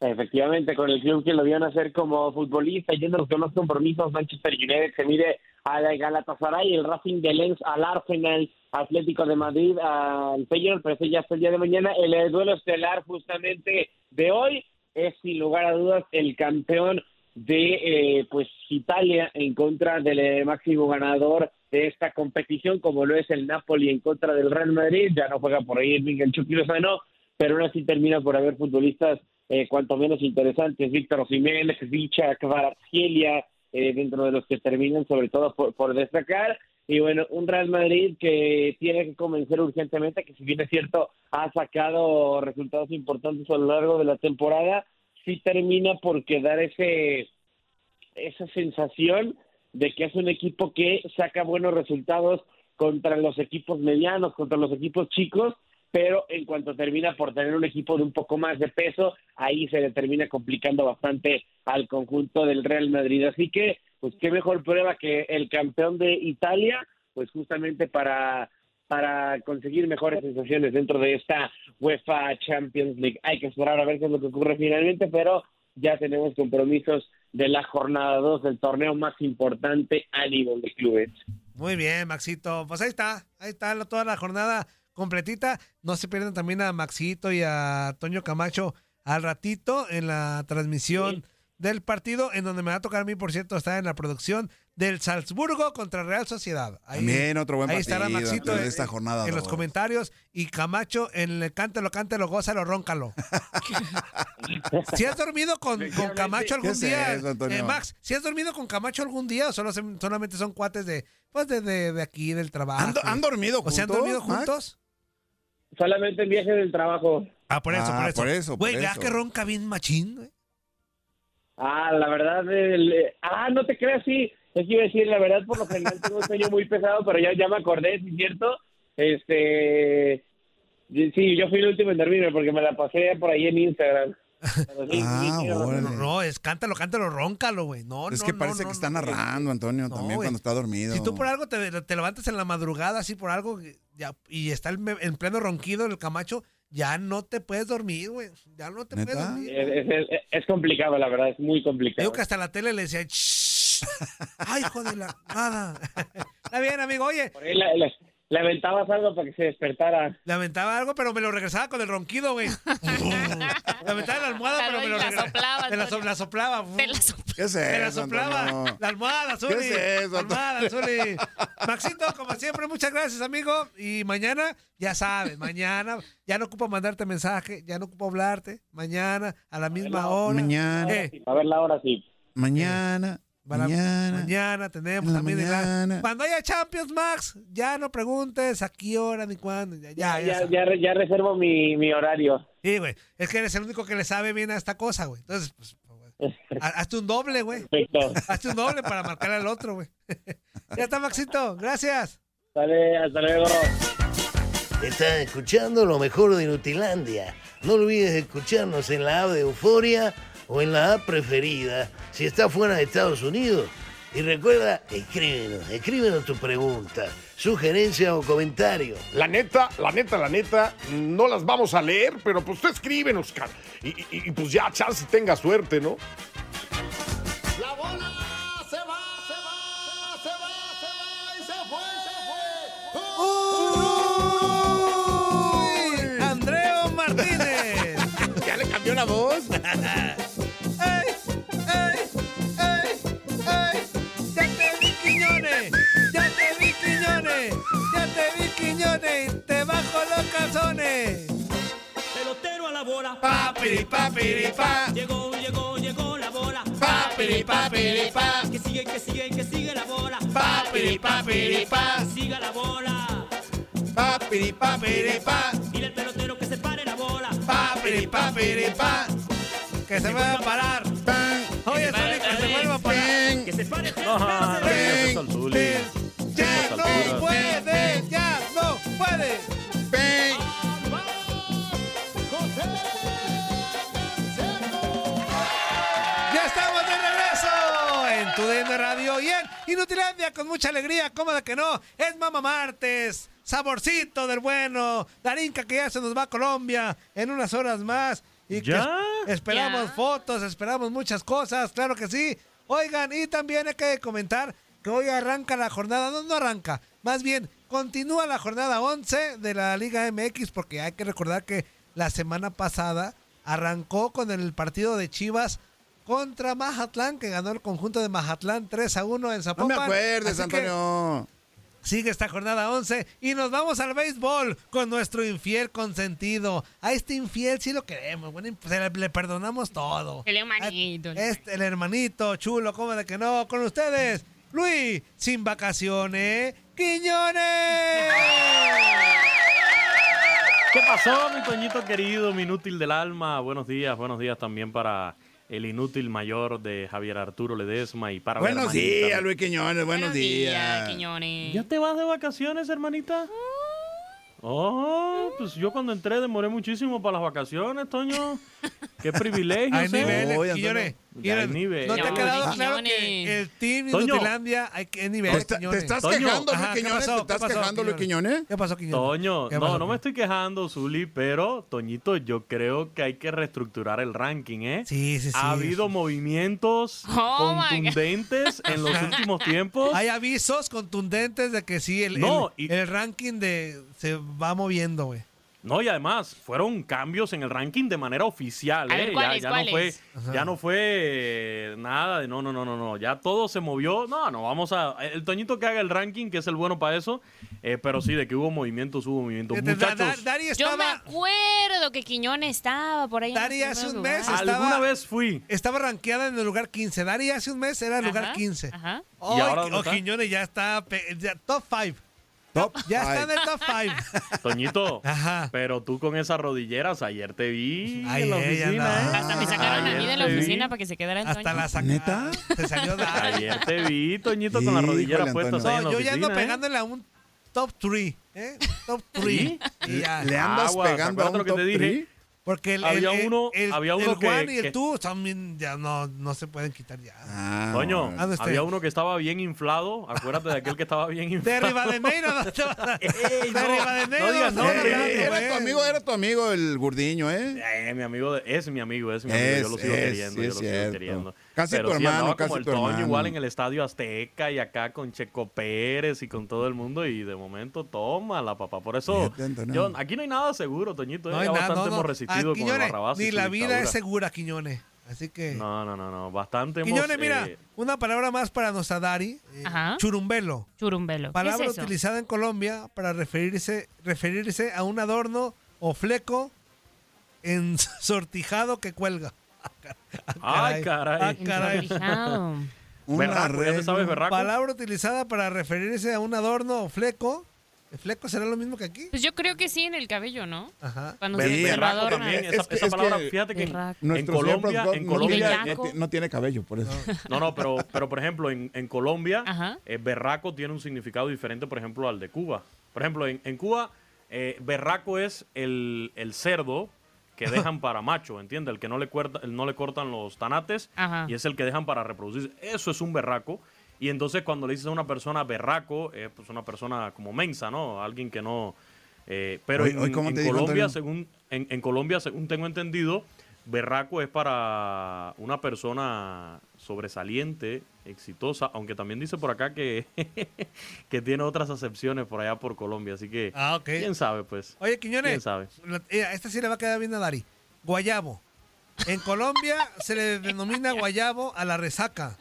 Efectivamente, con el club que lo vio nacer como futbolista, yendo a los compromisos, Manchester United se mide al Galatasaray, el Racing de Lens al Arsenal, Atlético de Madrid al Feyenoord, pero ese ya hasta el día de mañana. El duelo estelar justamente de hoy es sin lugar a dudas el campeón de eh, pues Italia en contra del eh, máximo ganador de esta competición, como lo es el Napoli en contra del Real Madrid. Ya no juega por ahí el Miguel Chucky Lozano, pero aún así termina por haber futbolistas eh, cuanto menos interesantes, Víctor Jiménez, Vicha, Kvaratskhelia, eh, dentro de los que terminan sobre todo por, por destacar. Y bueno, un Real Madrid que tiene que convencer urgentemente que si bien es cierto, ha sacado resultados importantes a lo largo de la temporada, sí termina por quedar ese esa sensación de que es un equipo que saca buenos resultados contra los equipos medianos, contra los equipos chicos, pero en cuanto termina por tener un equipo de un poco más de peso, ahí se le termina complicando bastante al conjunto del Real Madrid. Así que, pues qué mejor prueba que el campeón de Italia, pues justamente para para conseguir mejores sensaciones dentro de esta UEFA Champions League. Hay que esperar a ver qué es lo que ocurre finalmente, pero ya tenemos compromisos de la jornada 2 del torneo más importante a nivel de clubes. Muy bien, Maxito. Pues ahí está, ahí está toda la jornada completita. No se pierdan también a Maxito y a Toño Camacho al ratito en la transmisión del partido, en donde me va a tocar a mí, por cierto, estar en la producción del Salzburgo contra Real Sociedad. Ahí, También otro buen ahí partido estará Maxito de en, esta jornada. en los comentarios y Camacho en el cántelo, cántelo, gózalo, róncalo. si has dormido con, con Camacho ¿Qué algún es día, eso, eh, Max, si has dormido con Camacho algún día o solo se- solamente son cuates de, pues de, de- de aquí, del trabajo. ¿Han, do- han dormido ¿O juntos? se han dormido Max? juntos? Solamente en viajes del trabajo. Ah, por eso, Ah, por eso. por eso, Güey, por ¿verdad eso. que ronca bien machín, güey? Ah, la verdad, el- eh, ah, no te creas, sí. Es que iba a decir, la verdad, por lo general tengo un sueño muy pesado, pero ya, ya me acordé, ¿sí es cierto? Este, sí, yo fui el último en dormirme porque me la pasé por ahí en Instagram. Pero sí, sí, Ah, órale. No, no, es cántalo, cántalo, róncalo, güey. No, Es no, que no, parece no, que está no. narrando, Antonio, No, también cuando está dormido. Si tú por algo te, te levantas en la madrugada, así por algo, ya, y está el en pleno ronquido el Camacho, ya no te puedes dormir, güey. Ya no te puedes dormir. Es, es- es- es complicado, la verdad, es muy complicado. Digo que hasta la tele le decía, "Shh". ay, hijo de la nada. Está bien, amigo, oye, Por ahí la- la- le aventabas algo para que se despertara. le aventaba algo, pero me lo regresaba con el ronquido, güey. le aventaba en la almohada, pero me lo regresaba. soplaba, Me la, so- la soplaba. Te la soplaba. ¿Qué es Me la eso, soplaba. Antonio? La almohada, Zuli. ¿Qué es eso, La almohada? Zuli. Maxito, como siempre, muchas gracias, amigo. Y mañana, ya sabes, mañana ya no ocupo mandarte mensaje, ya no ocupo hablarte. Mañana, a la misma hora. Mañana, Eh, A ver la hora, sí. mañana, para- mañana. mañana tenemos en la también. en la- mañana. Cuando haya Champions, Max, ya no preguntes a qué hora ni cuándo. Ya, ya, ya Ya, sabes. ya, re- ya reservo mi, mi horario. Sí, güey. Es que eres el único que le sabe bien a esta cosa, güey. Entonces, pues, hazte un doble, güey. Perfecto. Hazte un doble para marcar al otro, güey. ya está, Maxito. Gracias. Hasta luego. Estás escuchando lo mejor de Nutilandia. No olvides escucharnos en la app de Euforia o en la app preferida si estás fuera de Estados Unidos. Y recuerda, escríbenos, escríbenos tu pregunta, sugerencia o comentario. La neta, la neta, la neta, no las vamos a leer, pero pues tú escríbenos, cara. Y, y- y, pues ya, chance tenga suerte, ¿no? La bola se va, se va, se va, se va y se fue, se fue. ¡Uy! Andreo Martínez. ¿Ya le cambió la voz? la bola. ¡Papiri, papiri, pa! Llegó, llegó, llegó la bola. ¡Papiri, papiri, pa! Que sigue, que sigue, que sigue la bola. ¡Papiri, papiri, pa! Que siga la bola. Papiri, papiri, pa. Dile al pelotero que se pare la bola. ¡Papiri, papiri, pa! ¡Que se vuelva a parar! Oye, Zuli, que se vuelva a parar. Que se pare. No, no, no digas eso al Zuli. ¡Ya Estas no alturas. puede! ¡Ya no puede! Inutilandia con mucha alegría, ¿cómo de que no? Es Mama Martes, saborcito del bueno, Darinka que ya se nos va a Colombia en unas horas más. Y que ¿Ya? es- esperamos ¿Ya? fotos, esperamos muchas cosas, claro que sí. Oigan, y también hay que comentar que hoy arranca la jornada, no, no arranca, más bien continúa la jornada 11 de la Liga MX porque hay que recordar que la semana pasada arrancó con el partido de Chivas contra Mazatlán, que ganó el conjunto de Mazatlán 3 a 1 en No Zapopan. me acuerdes, Así Antonio. Sigue esta jornada 11 y nos vamos al béisbol con nuestro infiel consentido. A este infiel sí lo queremos, bueno, se le, le perdonamos todo. El hermanito. A- Este, el hermanito chulo, ¿cómo de que no? Con ustedes, Luis, sin vacaciones, Quiñones. ¿Qué pasó, mi Toñito querido, mi inútil del alma? Buenos días, buenos días también para el inútil mayor de Javier Arturo Ledesma y para Buenos días, Luis Quiñones, buenos días. Quiñones. ¿Ya te vas de vacaciones, hermanita? Oh, pues yo cuando entré demoré muchísimo para las vacaciones, Toño. Qué privilegio. Hay niveles, Quiñones. Ya hay Quiñones, niveles. ¿No te ha quedado claro que el team Toño. Inutilandia hay que ¿Te, niveles, está- te estás Toño. quejando, Luis ¿qué Quiñones? pasó? ¿Te estás ¿Qué pasó, quejando, Luis Quiñones? ¿Qué pasó, Quiñones? Toño, ¿Qué no, no me estoy quejando, Zuli, pero, Toñito, yo creo que hay que reestructurar el ranking, ¿eh? Sí, sí, sí. ha habido movimientos Oh, contundentes en los últimos tiempos. Hay avisos contundentes de que sí, el, No, el, y- el ranking de se va moviendo, güey. No, y además fueron cambios en el ranking de manera oficial. A ¿eh? ver, Ya- ¿cuáles, ya, no fue, cuáles? ya no fue eh, nada de no, no, no, no, no. Ya todo se movió. No, no, vamos a. El Toñito que haga el ranking, que es el bueno para eso. eh, pero sí, de que hubo movimientos, hubo movimientos. Fíjate, Da- Da- Muchachos, Yo me acuerdo que Quiñones estaba por ahí. Dari hace un mes estaba- alguna vez fui. estaba rankeada en el lugar 15. Dari hace un mes era el lugar Ajá, 15. Ajá. Oh, ¿Y ahora oh? Quiñones ya está ya- top 5. Top Ya five. está en el top 5. Toñito, Ajá. pero tú con esas rodilleras, ayer te vi Ay, en la oficina, no. ¿eh? Hasta me sacaron a mí Ayer de la te vi. oficina para que se quedara en Hasta Toño. la saca. ¿Neta? Se salió Dari. Ayer te vi, Toñito, con las rodilleras puestas ahí en No, la yo ya ando oficina, ¿eh? pegándole a un top 3. ¿eh? Top 3. ¿Sí? Y ya. ¿Le andas Aguas, pegando a un lo que top te dije. three? Porque el, Había el- uno- el, había uno el que- one y el que- two también ya no, no se pueden quitar ya. Ah, Coño, bueno. ¿Dónde está? había uno que estaba bien inflado. Acuérdate de aquel que estaba bien De inflado. Rivadeneira, ¿dónde te vas a- Ey, De no, Rivadeneira, no digas ¿dónde nombre. estás hablando, Eh, era tu amigo, era tu amigo el gurdiño, ¿eh? Eh, mi amigo, de- es mi amigo, es mi amigo. Es, yo lo sigo es, queriendo, sí, yo lo sigo queriendo. Casi Pero tu sí, hermano, casi como el tu Toño hermano. igual en el Estadio Azteca y acá con Checo Pérez y con todo el mundo y de momento toma la papá. Por eso, yo, aquí no hay nada seguro, Toñito. No eh, hay ya nada, bastante no, no. hemos resistido Ah, con el Quiñones, Barrabás y ni la vida dictadura. es segura, Quiñones. Así que... No, no, no, no, bastante hemos... Quiñones, mira, eh, una palabra más para nuestra Dari. eh, Ajá. churumbelo. Churumbelo. ¿Qué Palabra es eso? utilizada en Colombia para referirse, referirse a un adorno o fleco ensortijado que cuelga. Ay, caray. Ah, caray. Una berraco, ¿ya te sabes berraco? Palabra utilizada para referirse a un adorno o fleco. ¿El fleco será lo mismo que aquí? Pues yo creo que sí en el cabello, ¿no? Ajá. Cuando se, berraco también, Es esa, que- esa es palabra, que fíjate que en, Berraco. Colombia, en no Colombia, no, ti- no tiene cabello, por eso. No, no, pero, pero por ejemplo, en, en Colombia, eh, berraco tiene un significado diferente, por ejemplo, al de Cuba. Por ejemplo, en, en Cuba, eh, berraco es el, el cerdo que dejan para macho, ¿entiendes? El que no le, cuerta- el no le cortan los tanates Ajá. y es el que dejan para reproducirse. Eso es un berraco. Y entonces cuando le dices a una persona berraco, es pues una persona como mensa, ¿no? Alguien que no... eh, pero Hoy- en, hoy, ¿cómo en te dijo, Colombia, Antonio? según, en, en Colombia, según tengo entendido, berraco es para una persona sobresaliente, exitosa, aunque también dice por acá que, que tiene otras acepciones por allá por Colombia, así que Ah, quién sabe, pues. Oye, Quiñones, ¿Quién sabe? la- eh, esta sí le va a quedar bien a Dari. Guayabo. En Colombia se le denomina guayabo a la resaca,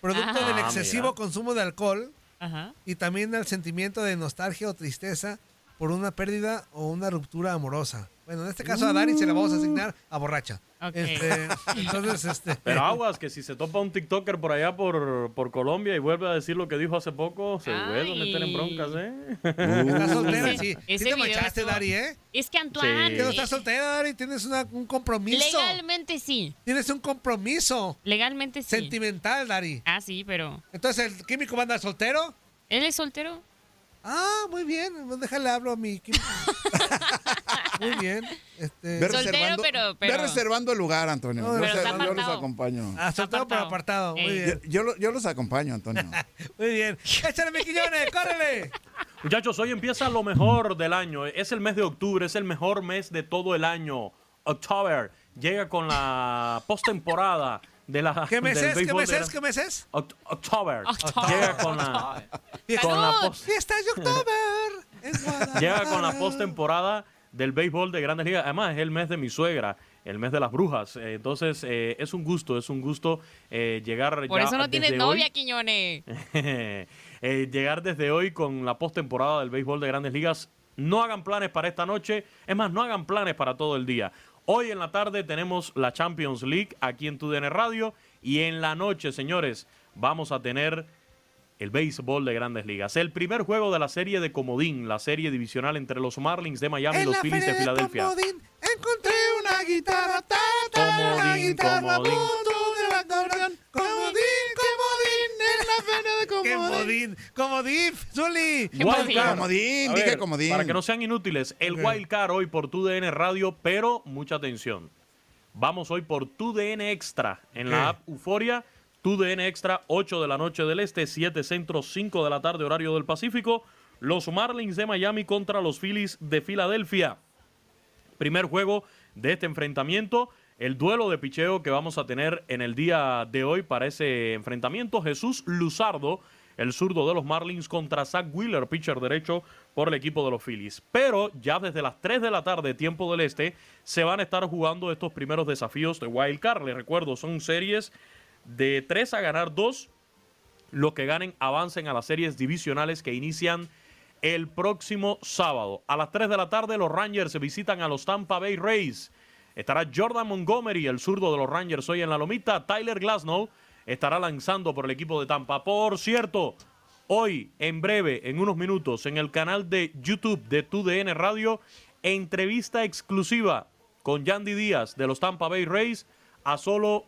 producto Ah, del excesivo mira. consumo de alcohol Ajá. y también al sentimiento de nostalgia o tristeza por una pérdida o una ruptura amorosa. Bueno, en este caso a Dari se la vamos a asignar a borracha. Ok. Este, entonces, este. Pero aguas, que si se topa un TikToker por allá por, por Colombia y vuelve a decir lo que dijo hace poco, se vuelve a meter en broncas, ¿eh? Estás soltera, Ese- sí. Sí ese te video manchaste, estuvo- Dari, ¿eh? Es que Antoine. Sí. Que no estás soltera, Dari. Tienes una- un compromiso. Legalmente sí. Tienes un compromiso Legalmente sí. sentimental, Dari. Ah, sí, pero. Entonces, ¿el químico va a andar soltero? ¿Él es soltero? Ah, muy bien. Déjale hablo a mi químico. muy bien. Este, Ve Soltero, reservando, pero- ve pero- reservando el lugar, Antonio. No, yo, pero está yo los acompaño. ah, soltero pero apartado. Muy. Yo, bien. yo lo- yo los acompaño, Antonio. Muy bien. Échale, mi Quiñones, córrele. Muchachos, hoy empieza lo mejor del año. Es el mes de octubre, es el mejor mes de todo el año. October llega con la postemporada de la. ¿Qué mes del es? ¿Qué béisbol mes de es? ¿Qué mes es? Oct- October. Llega con la. Con la ¡Salud! pos- Fiestas de octubre. en Guadalajara. Llega con la postemporada del béisbol de Grandes Ligas. Además, es el mes de mi suegra, el mes de las brujas. Eh, Entonces, eh, es un gusto, es un gusto eh, llegar Por ya eso no tienes desde novia, hoy. Quiñones. Eh, llegar desde hoy con la postemporada del béisbol de Grandes Ligas. No hagan planes para esta noche. Es más, no hagan planes para todo el día. Hoy en la tarde tenemos la Champions League aquí en TUDN Radio. Y en la noche, señores, vamos a tener el béisbol de Grandes Ligas. El primer juego de la serie de Comodín, la serie divisional entre los Marlins de Miami y los la Phillies de Filadelfia. Comodín encontré una guitarra. ta, ta, la Comodín, guitarra, comodín. Comodín, comodín, en la feria de Comodín. Comodín, comodín, Zuli. Comodín, dije ver, comodín. Para que no sean inútiles, el Ok. Wild Card hoy por TUDN Radio, pero mucha atención. Vamos hoy por TUDN Extra en la app Euforia. TUDN Extra, 8 de la noche del Este, 7 Centro, 5 de la tarde, horario del Pacífico. Los Marlins de Miami contra los Phillies de Filadelfia. Primer juego de este enfrentamiento. El duelo de picheo que vamos a tener en el día de hoy para ese enfrentamiento. Jesús Luzardo el zurdo de los Marlins, contra Zach Wheeler, pitcher derecho por el equipo de los Phillies. Pero ya desde las 3 de la tarde, tiempo del este, se van a estar jugando estos primeros desafíos de Wild Card. Les recuerdo, son series de 3 a ganar 2. Los que ganen avancen a las series divisionales que inician el próximo sábado. A las 3 de la tarde, los Rangers se visitan a los Tampa Bay Rays. Estará Jordan Montgomery, el zurdo de los Rangers, hoy en la lomita. Tyler Glasnow estará lanzando por el equipo de Tampa. Por cierto, hoy, en breve, en unos minutos, en el canal de YouTube de TUDN Radio, entrevista exclusiva con Yandy Díaz de los Tampa Bay Rays a solo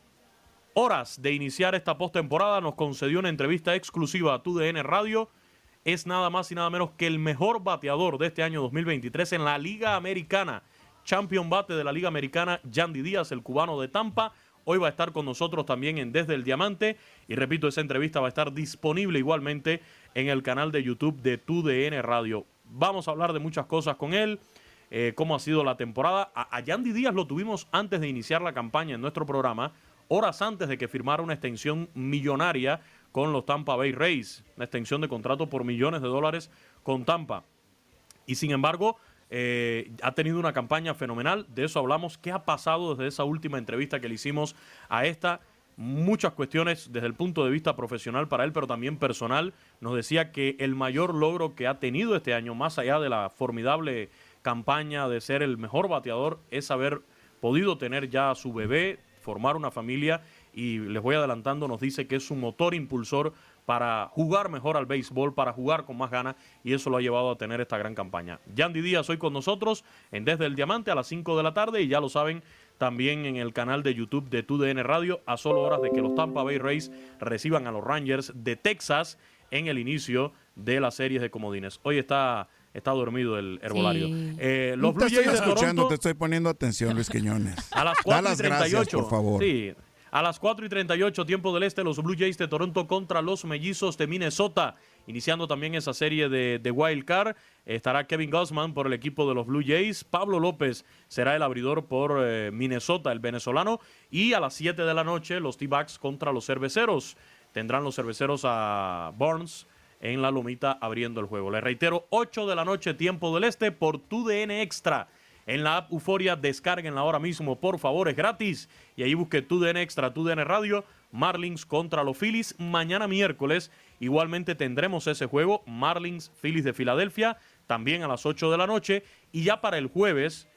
horas de iniciar esta postemporada. Nos concedió una entrevista exclusiva a TUDN Radio. Es nada más y nada menos que el mejor bateador de este año 2023 en la Liga Americana. Champion bate de la Liga Americana, Yandy Díaz, el cubano de Tampa. Hoy va a estar con nosotros también en Desde el Diamante. Y repito, esa entrevista va a estar disponible igualmente en el canal de YouTube de TUDN Radio. Vamos a hablar de muchas cosas con él. eh, cómo ha sido la temporada. A, a Yandy Díaz lo tuvimos antes de iniciar la campaña en nuestro programa, horas antes de que firmara una extensión millonaria con los Tampa Bay Rays. Una extensión de contrato por millones de dólares con Tampa. Y sin embargo, eh, ha tenido una campaña fenomenal. De eso hablamos. ¿Qué ha pasado desde esa última entrevista que le hicimos a esta? Muchas cuestiones desde el punto de vista profesional para él, pero también personal. Nos decía que el mayor logro que ha tenido este año, más allá de la formidable campaña de ser el mejor bateador, es haber podido tener ya a su bebé, formar una familia y les voy adelantando, nos dice que es su motor impulsor para jugar mejor al béisbol, para jugar con más ganas y eso lo ha llevado a tener esta gran campaña. Yandy Díaz hoy con nosotros en Desde el Diamante a las 5 de la tarde y ya lo saben también en el canal de YouTube de TUDN Radio a solo horas de que los Tampa Bay Rays reciban a los Rangers de Texas en el inicio de las series de comodines. Hoy está, está dormido el herbolario. Eh, los Blue te Jays estoy de escuchando, Toronto te estoy poniendo atención, Luis Quiñones. a las Da 4 y las gracias, 38. por favor. Sí. A las 4 y 38, tiempo del este, los Blue Jays de Toronto contra los Mellizos de Minnesota. Iniciando también esa serie de, de Wild Card, estará Kevin Gossman por el equipo de los Blue Jays. Pablo López será el abridor por eh, Minnesota, el venezolano. Y a las 7 de la noche, los T-Backs contra los cerveceros. Tendrán los cerveceros a Burns en la lomita abriendo el juego. Les reitero, 8 de la noche, tiempo del este, por TUDN Extra. En la app Euforia, descarguenla ahora mismo, por favor, es gratis. Y ahí busque TUDN Extra, TUDN Radio, Marlins contra los Phillies. Mañana miércoles, igualmente tendremos ese juego, Marlins, Phillies de Filadelfia, también a las 8 de la noche. Y ya para el jueves,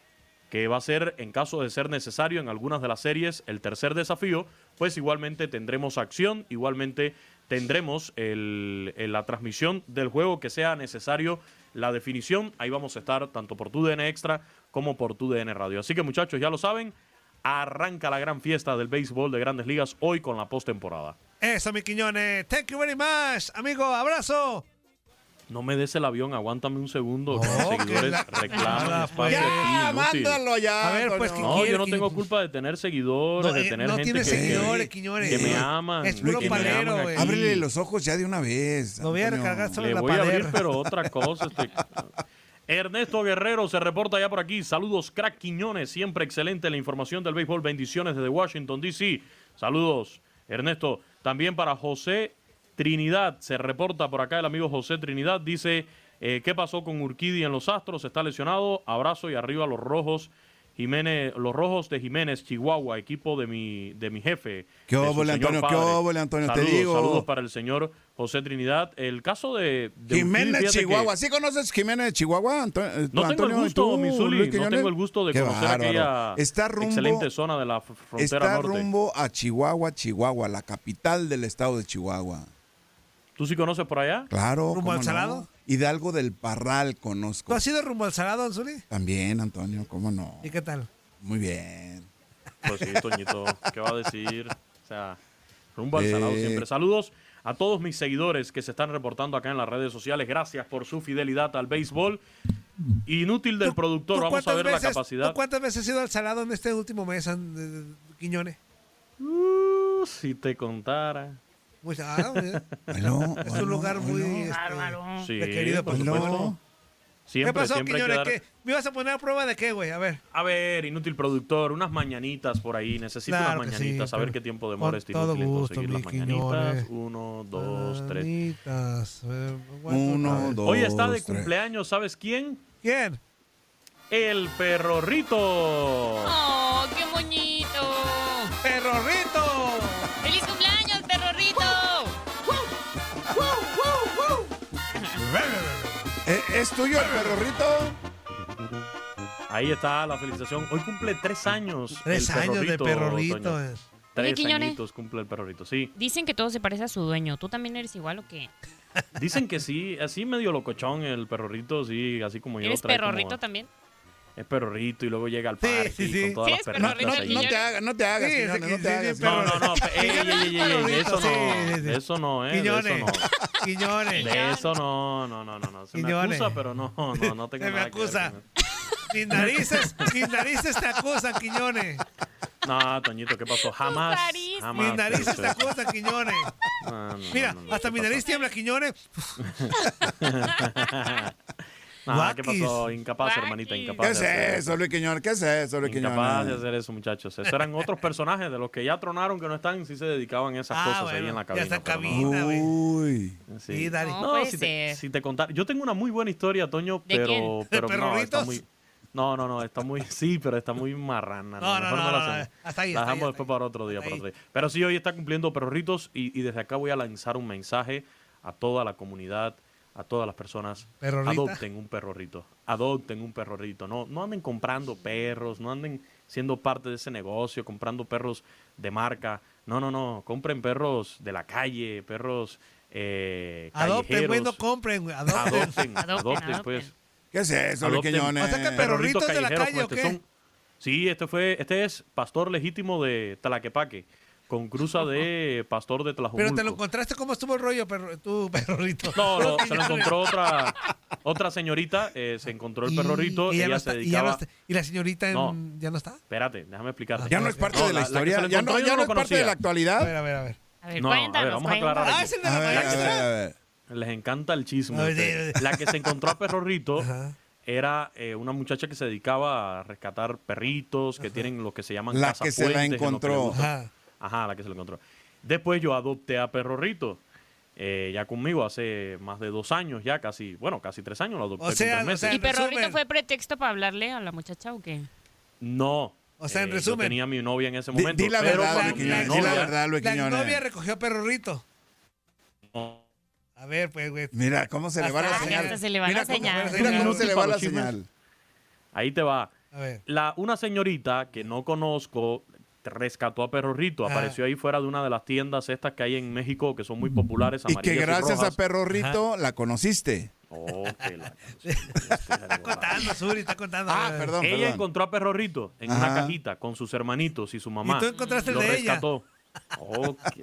que va a ser, en caso de ser necesario, en algunas de las series, el tercer desafío, pues igualmente tendremos acción, igualmente tendremos la transmisión del juego que sea necesario, la definición, ahí vamos a estar tanto por TUDN Extra como por TUDN Radio. Así que muchachos, ya lo saben, arranca la gran fiesta del béisbol de grandes ligas hoy con la postemporada. Eso, mi Quiñones. Thank you very much. Amigo, abrazo. No me des el avión, aguántame un segundo. que los seguidores la- reclaman espacio pues. aquí, mándalo ya. A ver, pues, Antonio. ¿qué No, quiere, yo no tengo culpa de tener seguidores, No, de eh, tener no gente tiene que, seguidores, que- Quiñones. que me aman. Es puro que palero, güey. aquí. Ábrele los ojos ya de una vez. Lo voy a recargar solo Le la voy a abrir, pero otra cosa. este- Ernesto Guerrero se reporta ya por aquí. Saludos, crack Quiñones. Siempre excelente la información del béisbol. Bendiciones desde Washington, D.C. Saludos, Ernesto. También para José Trinidad. Se reporta por acá el amigo José Trinidad. Dice, eh, ¿qué pasó con Urquidi en los Astros? Está lesionado. Abrazo y arriba los rojos. Jiménez, los rojos de Jiménez, Chihuahua, equipo de mi, de mi jefe. ¿Qué óvole, Antonio? ¿Qué padre. óvole, Antonio? Te Saludos, digo. Saludos para el señor José Trinidad. El caso de, Jiménez, que- Chihuahua. ¿Sí conoces Jiménez de Chihuahua, Anto- eh, no tengo el Antonio? ¿Y gusto, tú, mi Zuli, Luis no tengo el gusto de Qué conocer bárbaro. aquella Está rumbo, excelente zona de la frontera está norte. rumbo a Chihuahua, Chihuahua, la capital del estado de Chihuahua. ¿Tú sí conoces por allá? Claro. ¿Rumbo ¿cómo al no? Salado? Hidalgo del Parral ¿Tú conozco. has ido rumbo al Salado, Anzuli? También, Antonio, ¿cómo no? ¿Y qué tal? Muy bien. Pues sí, Toñito, ¿qué va a decir? O sea, rumbo al salado Eh. siempre. Saludos a todos mis seguidores que se están reportando acá en las redes sociales. Gracias por su fidelidad al béisbol. Inútil del productor, ¿Tú vamos a cuántas ver la veces- capacidad. ¿tú ¿Cuántas veces has ido al Salado en este último mes, eh, Quiñones? Uh, si te contara. Muy- ah, mira. Bueno, es bueno, un lugar muy bueno. este, Bárbaro. Sí, requerido por por supuesto. Siempre, ¿Qué pasó, siempre Quiñones? dar- ¿Qué? ¿Me ibas a poner a prueba de qué, güey? A ver. A ver, inútil productor, unas mañanitas por ahí. Necesito Claro unas sí, mañanitas. a ver qué tiempo demora este todo inútil en gusto, conseguir las mañanitas. Quiñones. Uno, dos, tres. Mañanitas. Eh, Uno, dos, Hoy está de tres. cumpleaños, ¿sabes quién? ¿Quién? El perro Rito. ¡Oh, ¿Es tuyo el perrorrito? Ahí está la felicitación. Hoy cumple tres años. Tres el años de perrorrito, perrorrito. Tres Quiñones. añitos cumple el perrorrito, sí. Dicen que todo se parece a su dueño. ¿Tú también eres igual o qué? Dicen que sí, así medio locochón el perrorrito, sí, así como yo. ¿Eres trae como- perrorrito también? Es perrorrito y luego llega al parque sí, sí. con todas Sí, las perritas ahí. el No te hagas, no te hagas, Sí, Quiñones, que- no te sí, hagas. sí, No, no, no, ey, ey, ey, eso no, sí, sí. de eso no, eh, de eso Quiñones. no. Quiñones. De eso no, no, no, no, no. Se me Quiñones. acusa, pero no, no, no tengo Se me nada que ver acusa. con eso. Mis narices, mis narices te acusan, Quiñones. No, Toñito, ¿qué pasó? Jamás, jamás. Mis narices te acusan, Quiñones. No, no, Mira, no, no, hasta ¿qué mi pasó? nariz tiembla, Quiñones. Ah, ¿qué pasó? Incapaz, hermanita, incapaz. ¿Qué es eso. Luis Quiñones? ¿Qué es eso, Luis Incapaz de Quiñones? hacer eso, muchachos. Esos eran otros personajes de los que ya tronaron, que no están, sí se dedicaban a esas Ah, cosas ahí bueno, en la ya cabina. está en pero no. cabina, güey. Uy. Sí. No, No, si te, si te contar, yo tengo una muy buena historia, Toño, ¿De pero, pero ¿De no, está muy, no, no, no, está muy, sí, pero está muy marrana. No, no, mejor no, la no, no, hacemos. hasta ahí, La hasta ahí, dejamos después para otro día, para ahí. otro día. Pero sí, hoy está cumpliendo perrorritos y, y desde acá voy a lanzar un mensaje a toda la comunidad, a todas las personas. Adopten un perrorrito, adopten un perrorrito. No, no anden comprando perros, no anden siendo parte de ese negocio, comprando perros de marca. No, no, no, compren perros de la calle, perros eh, Adopten, güey, no callejeros. compren, güey. Adopten. Adopten, Adopten, adopten, adopten. pues. ¿Qué es eso, Adopten. Quiñones? O sea que perrorritos de la callejeros calle, ¿o como qué? este son- Sí, este fue, este es pastor legítimo de Tlaquepaque, con cruza de pastor de Tlajumulco. Pero te lo encontraste, ¿cómo estuvo el rollo, perro, tu perrorrito? No, no, se lo encontró otra, otra señorita, eh, se encontró el Y- perrorrito, y ya ella no se está- y, ya no dedicaba... está- ¿Y la señorita en- No. ya no está? Espérate, déjame explicarte. ¿Ya no es parte No, de la historia? ¿Ya no, ya es parte de la. A actualidad? ver, a ver, a ver. A ver, No, a ver, vamos a aclarar Ah, es el de A la ver, a maestra. ver, a ver. Les encanta el chisme. sí. La que se encontró a Perrorrito Ajá. era eh, una muchacha que se dedicaba a rescatar perritos que tienen lo que se llaman La que se la encontró. Ajá. Ajá, la que se la encontró. Después yo adopté a Perrorrito. eh, ya conmigo hace más de dos años, ya casi, bueno, casi tres años lo adopté. O con sea, o meses. sea, ¿Y perrorrito resumen- fue pretexto para hablarle a la muchacha o qué? No. O sea, en eh, resumen. Yo tenía mi novia en ese Di- momento. di la pero verdad, Quiñones, di la verdad, Luis La Quiñones. novia recogió a perrorrito. No, A ver, pues, güey. Mira cómo se le va la señal. se le va Mira la cómo- señal. Mira cómo se le va la señal. Ahí te va. A ver. La, una señorita que no conozco rescató a Perrorrito. Apareció ahí fuera de una de las tiendas estas que hay en México que son muy populares. Y que gracias a rojas. Perrorrito la conociste. Oh, que la- Está contando, Suri, está contando. Ah, A perdón, Ella perdón. encontró a Perrorrito en Ajá. una cajita con sus hermanitos y su mamá. Y tú encontraste el Lo de ella. rescató. Oh, que-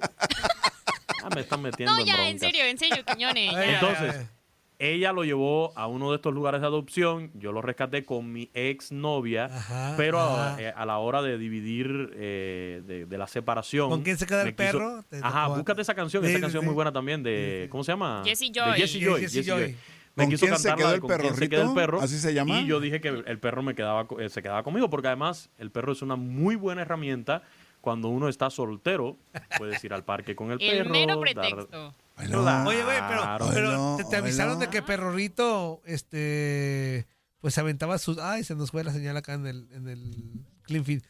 Ah, me están metiendo No, en ya, en broncas. serio, en serio. A ya. Entonces, a. Ella lo llevó a uno de estos lugares de adopción. Yo lo rescaté con mi ex novia. Ajá, pero a, ajá. eh, a la hora de dividir eh, de, de la separación. ¿Con quién se queda el quiso- perro? Ajá, búscate esa canción. Sí, esa sí, canción sí. muy buena también de. ¿Cómo se llama? Jesse Joy. Jesse Joy. Jesse Jesse Joy. Joy. Me ¿Con quiso quién se cantar quedó la de el ¿Con quién se quedó el perro? ¿Así se llama? Y yo dije que el perro me quedaba, eh, se quedaba conmigo porque además el perro es una muy buena herramienta cuando uno está soltero. Puedes ir al parque con el, El perro. mero pretexto. Oye, güey, pero, Claro. te, avisaron de que Perrorrito, este, pues aventaba sus... Ay, se nos fue la señal acá en el, en el Cleanfield.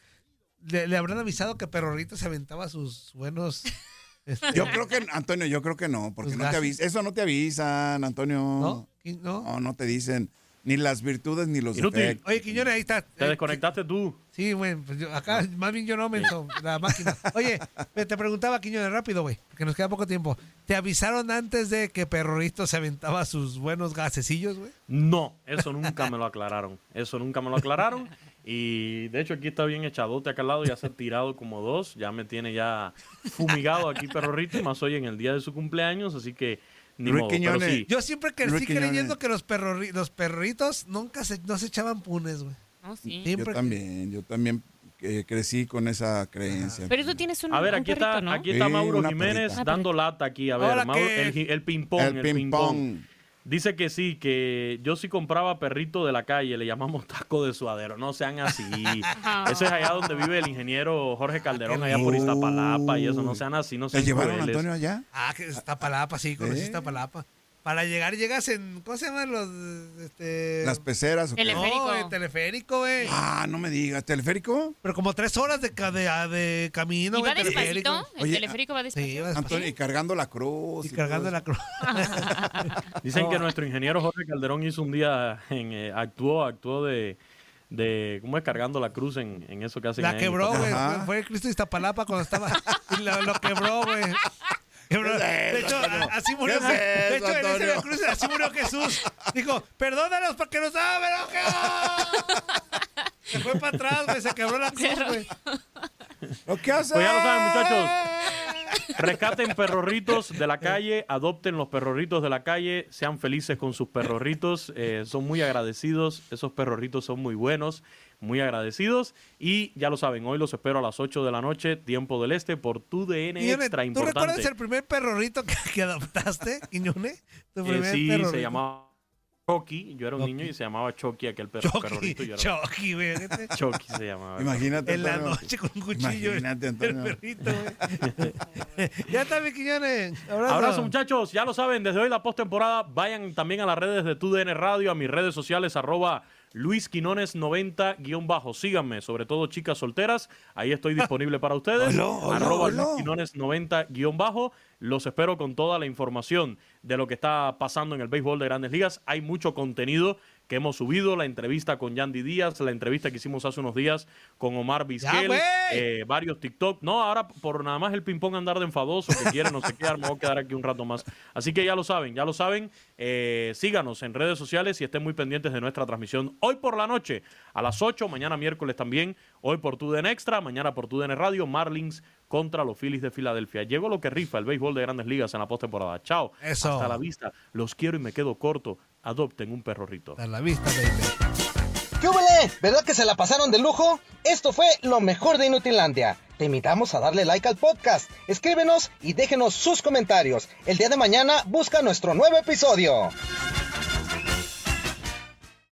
Le, le habrán avisado que Perrorrito se aventaba sus buenos... este, Yo creo que, Antonio, yo creo que no, porque no te gases. avisan. Eso no te avisan, Antonio. ¿No? ¿Qui- ¿No? No, no te dicen ni las virtudes ni los Inútil. defectos. Oye, Quiñones, ahí está. Te Eh, desconectaste tú. Sí, güey, pues yo- acá más bien yo no menso la máquina. Oye, te te preguntaba, Quiñones, rápido, güey, porque nos queda poco tiempo. ¿Te avisaron antes de que Perrorito se aventaba sus buenos gasecillos, güey? No, eso nunca me lo aclararon. Eso nunca me lo aclararon. Y de hecho aquí está bien echadote acá al lado, ya se ha tirado como dos, ya me tiene ya fumigado aquí perrorito, y más hoy en el día de su cumpleaños, así que ni Luis modo. Pero Quiñones, sí, Yo siempre crecí Quiñones. creyendo que los, perrorri- los perritos nunca se, no se echaban punes, güey. No, sí. Siempre- Yo también, yo también eh, crecí con esa creencia. Pero tú tienes un, a ver, un aquí perrito, está, ¿no? aquí está Sí, Mauro una Jiménez perrita. dando lata aquí. A ver, Hola, Mauro, ¿qué? el, gi- el ping-pong, el el ping ping-pong. Dice que sí, que yo sí compraba perrito de la calle, le llamamos taco de suadero. No sean así. Eso es allá donde vive el ingeniero Jorge Calderón, allá por Iztapalapa y eso. No sean así, no ¿Te sean llevaron crueles. Antonio allá? Ah, que está Palapa, sí, conocí ¿Eh? está Palapa. Para llegar llegas en, ¿cómo se llaman los, este... Las peceras. ¿o qué? No, en teleférico, güey. Ah, no me digas, ¿teleférico? Pero como tres horas de, de, de camino, ¿Y va teleférico. despacito? ¿El teleférico va despacito? Sí, va Antonio, y cargando la cruz. Y cargando la cruz. Dicen que nuestro ingeniero Jorge Calderón hizo un día, en, eh, actuó, actuó de, de, ¿cómo es? Cargando la cruz en, en eso que hacen La quebró, güey. Fue, Cristo Iztapalapa cuando estaba. Y lo, lo quebró, güey. De hecho, así murió. ¿Qué es De hecho, en ese Crucis así murió Jesús. Dijo, perdónanos porque no saben lo que. Se fue para atrás, güey. Se quebró la cruz, güey. ¿Lo que hace? Pues ya lo saben, muchachos. Rescaten perrorritos de la calle, adopten los perrorritos de la calle, sean felices con sus perrorritos, eh, son muy agradecidos, esos perrorritos son muy buenos, muy agradecidos y ya lo saben, hoy los espero a las 8 de la noche, tiempo del este, por tu DN Quiñones, Extra ¿Tú importante. recuerdas el primer perrorrito que, que adoptaste, Quiñones? Tu Eh, sí, se llamaba Chucky, yo era un niño y se llamaba Chucky aquel perro, Chucky, yo era- Chucky, güey. Chucky se llamaba. Imagínate. En la Antonio. noche con un cuchillo. Imagínate, El Antonio. perrito, güey. ya está, mi Quiñones. Abrazo. Abrazo muchachos, ya lo saben, desde hoy la postemporada, vayan también a las redes de TUDN Radio, a mis redes sociales, arroba Luis Quinones 90 guion bajo. Síganme, sobre todo chicas solteras, ahí estoy disponible para ustedes. Arroba. Luis Quinones 90 guion bajo. Los espero con toda la información de lo que está pasando en el béisbol de grandes ligas. Hay mucho contenido que hemos subido, la entrevista con Yandy Díaz, la entrevista que hicimos hace unos días con Omar Vizquel, eh, varios TikTok. No, ahora por nada más el ping-pong andar de enfadoso, que quiere no sé qué, me voy a quedar aquí un rato más. Así que ya lo saben, ya lo saben. Eh, síganos en redes sociales y estén muy pendientes de nuestra transmisión hoy por la noche a las 8, mañana miércoles también, hoy por TUDN Extra, mañana por TUDN Radio, Marlins contra los Phillies de Filadelfia. Llegó lo que rifa el béisbol de grandes ligas en la postemporada. Chao. Eso. Hasta la vista. Los quiero y me quedo corto. Adopten un perrorrito. A la vista, baby. ¿Qué? ¿Verdad que se la pasaron de lujo? Esto fue lo mejor de Inutilandia. Te invitamos a darle like al podcast, escríbenos y déjenos sus comentarios. El día de mañana busca nuestro nuevo episodio.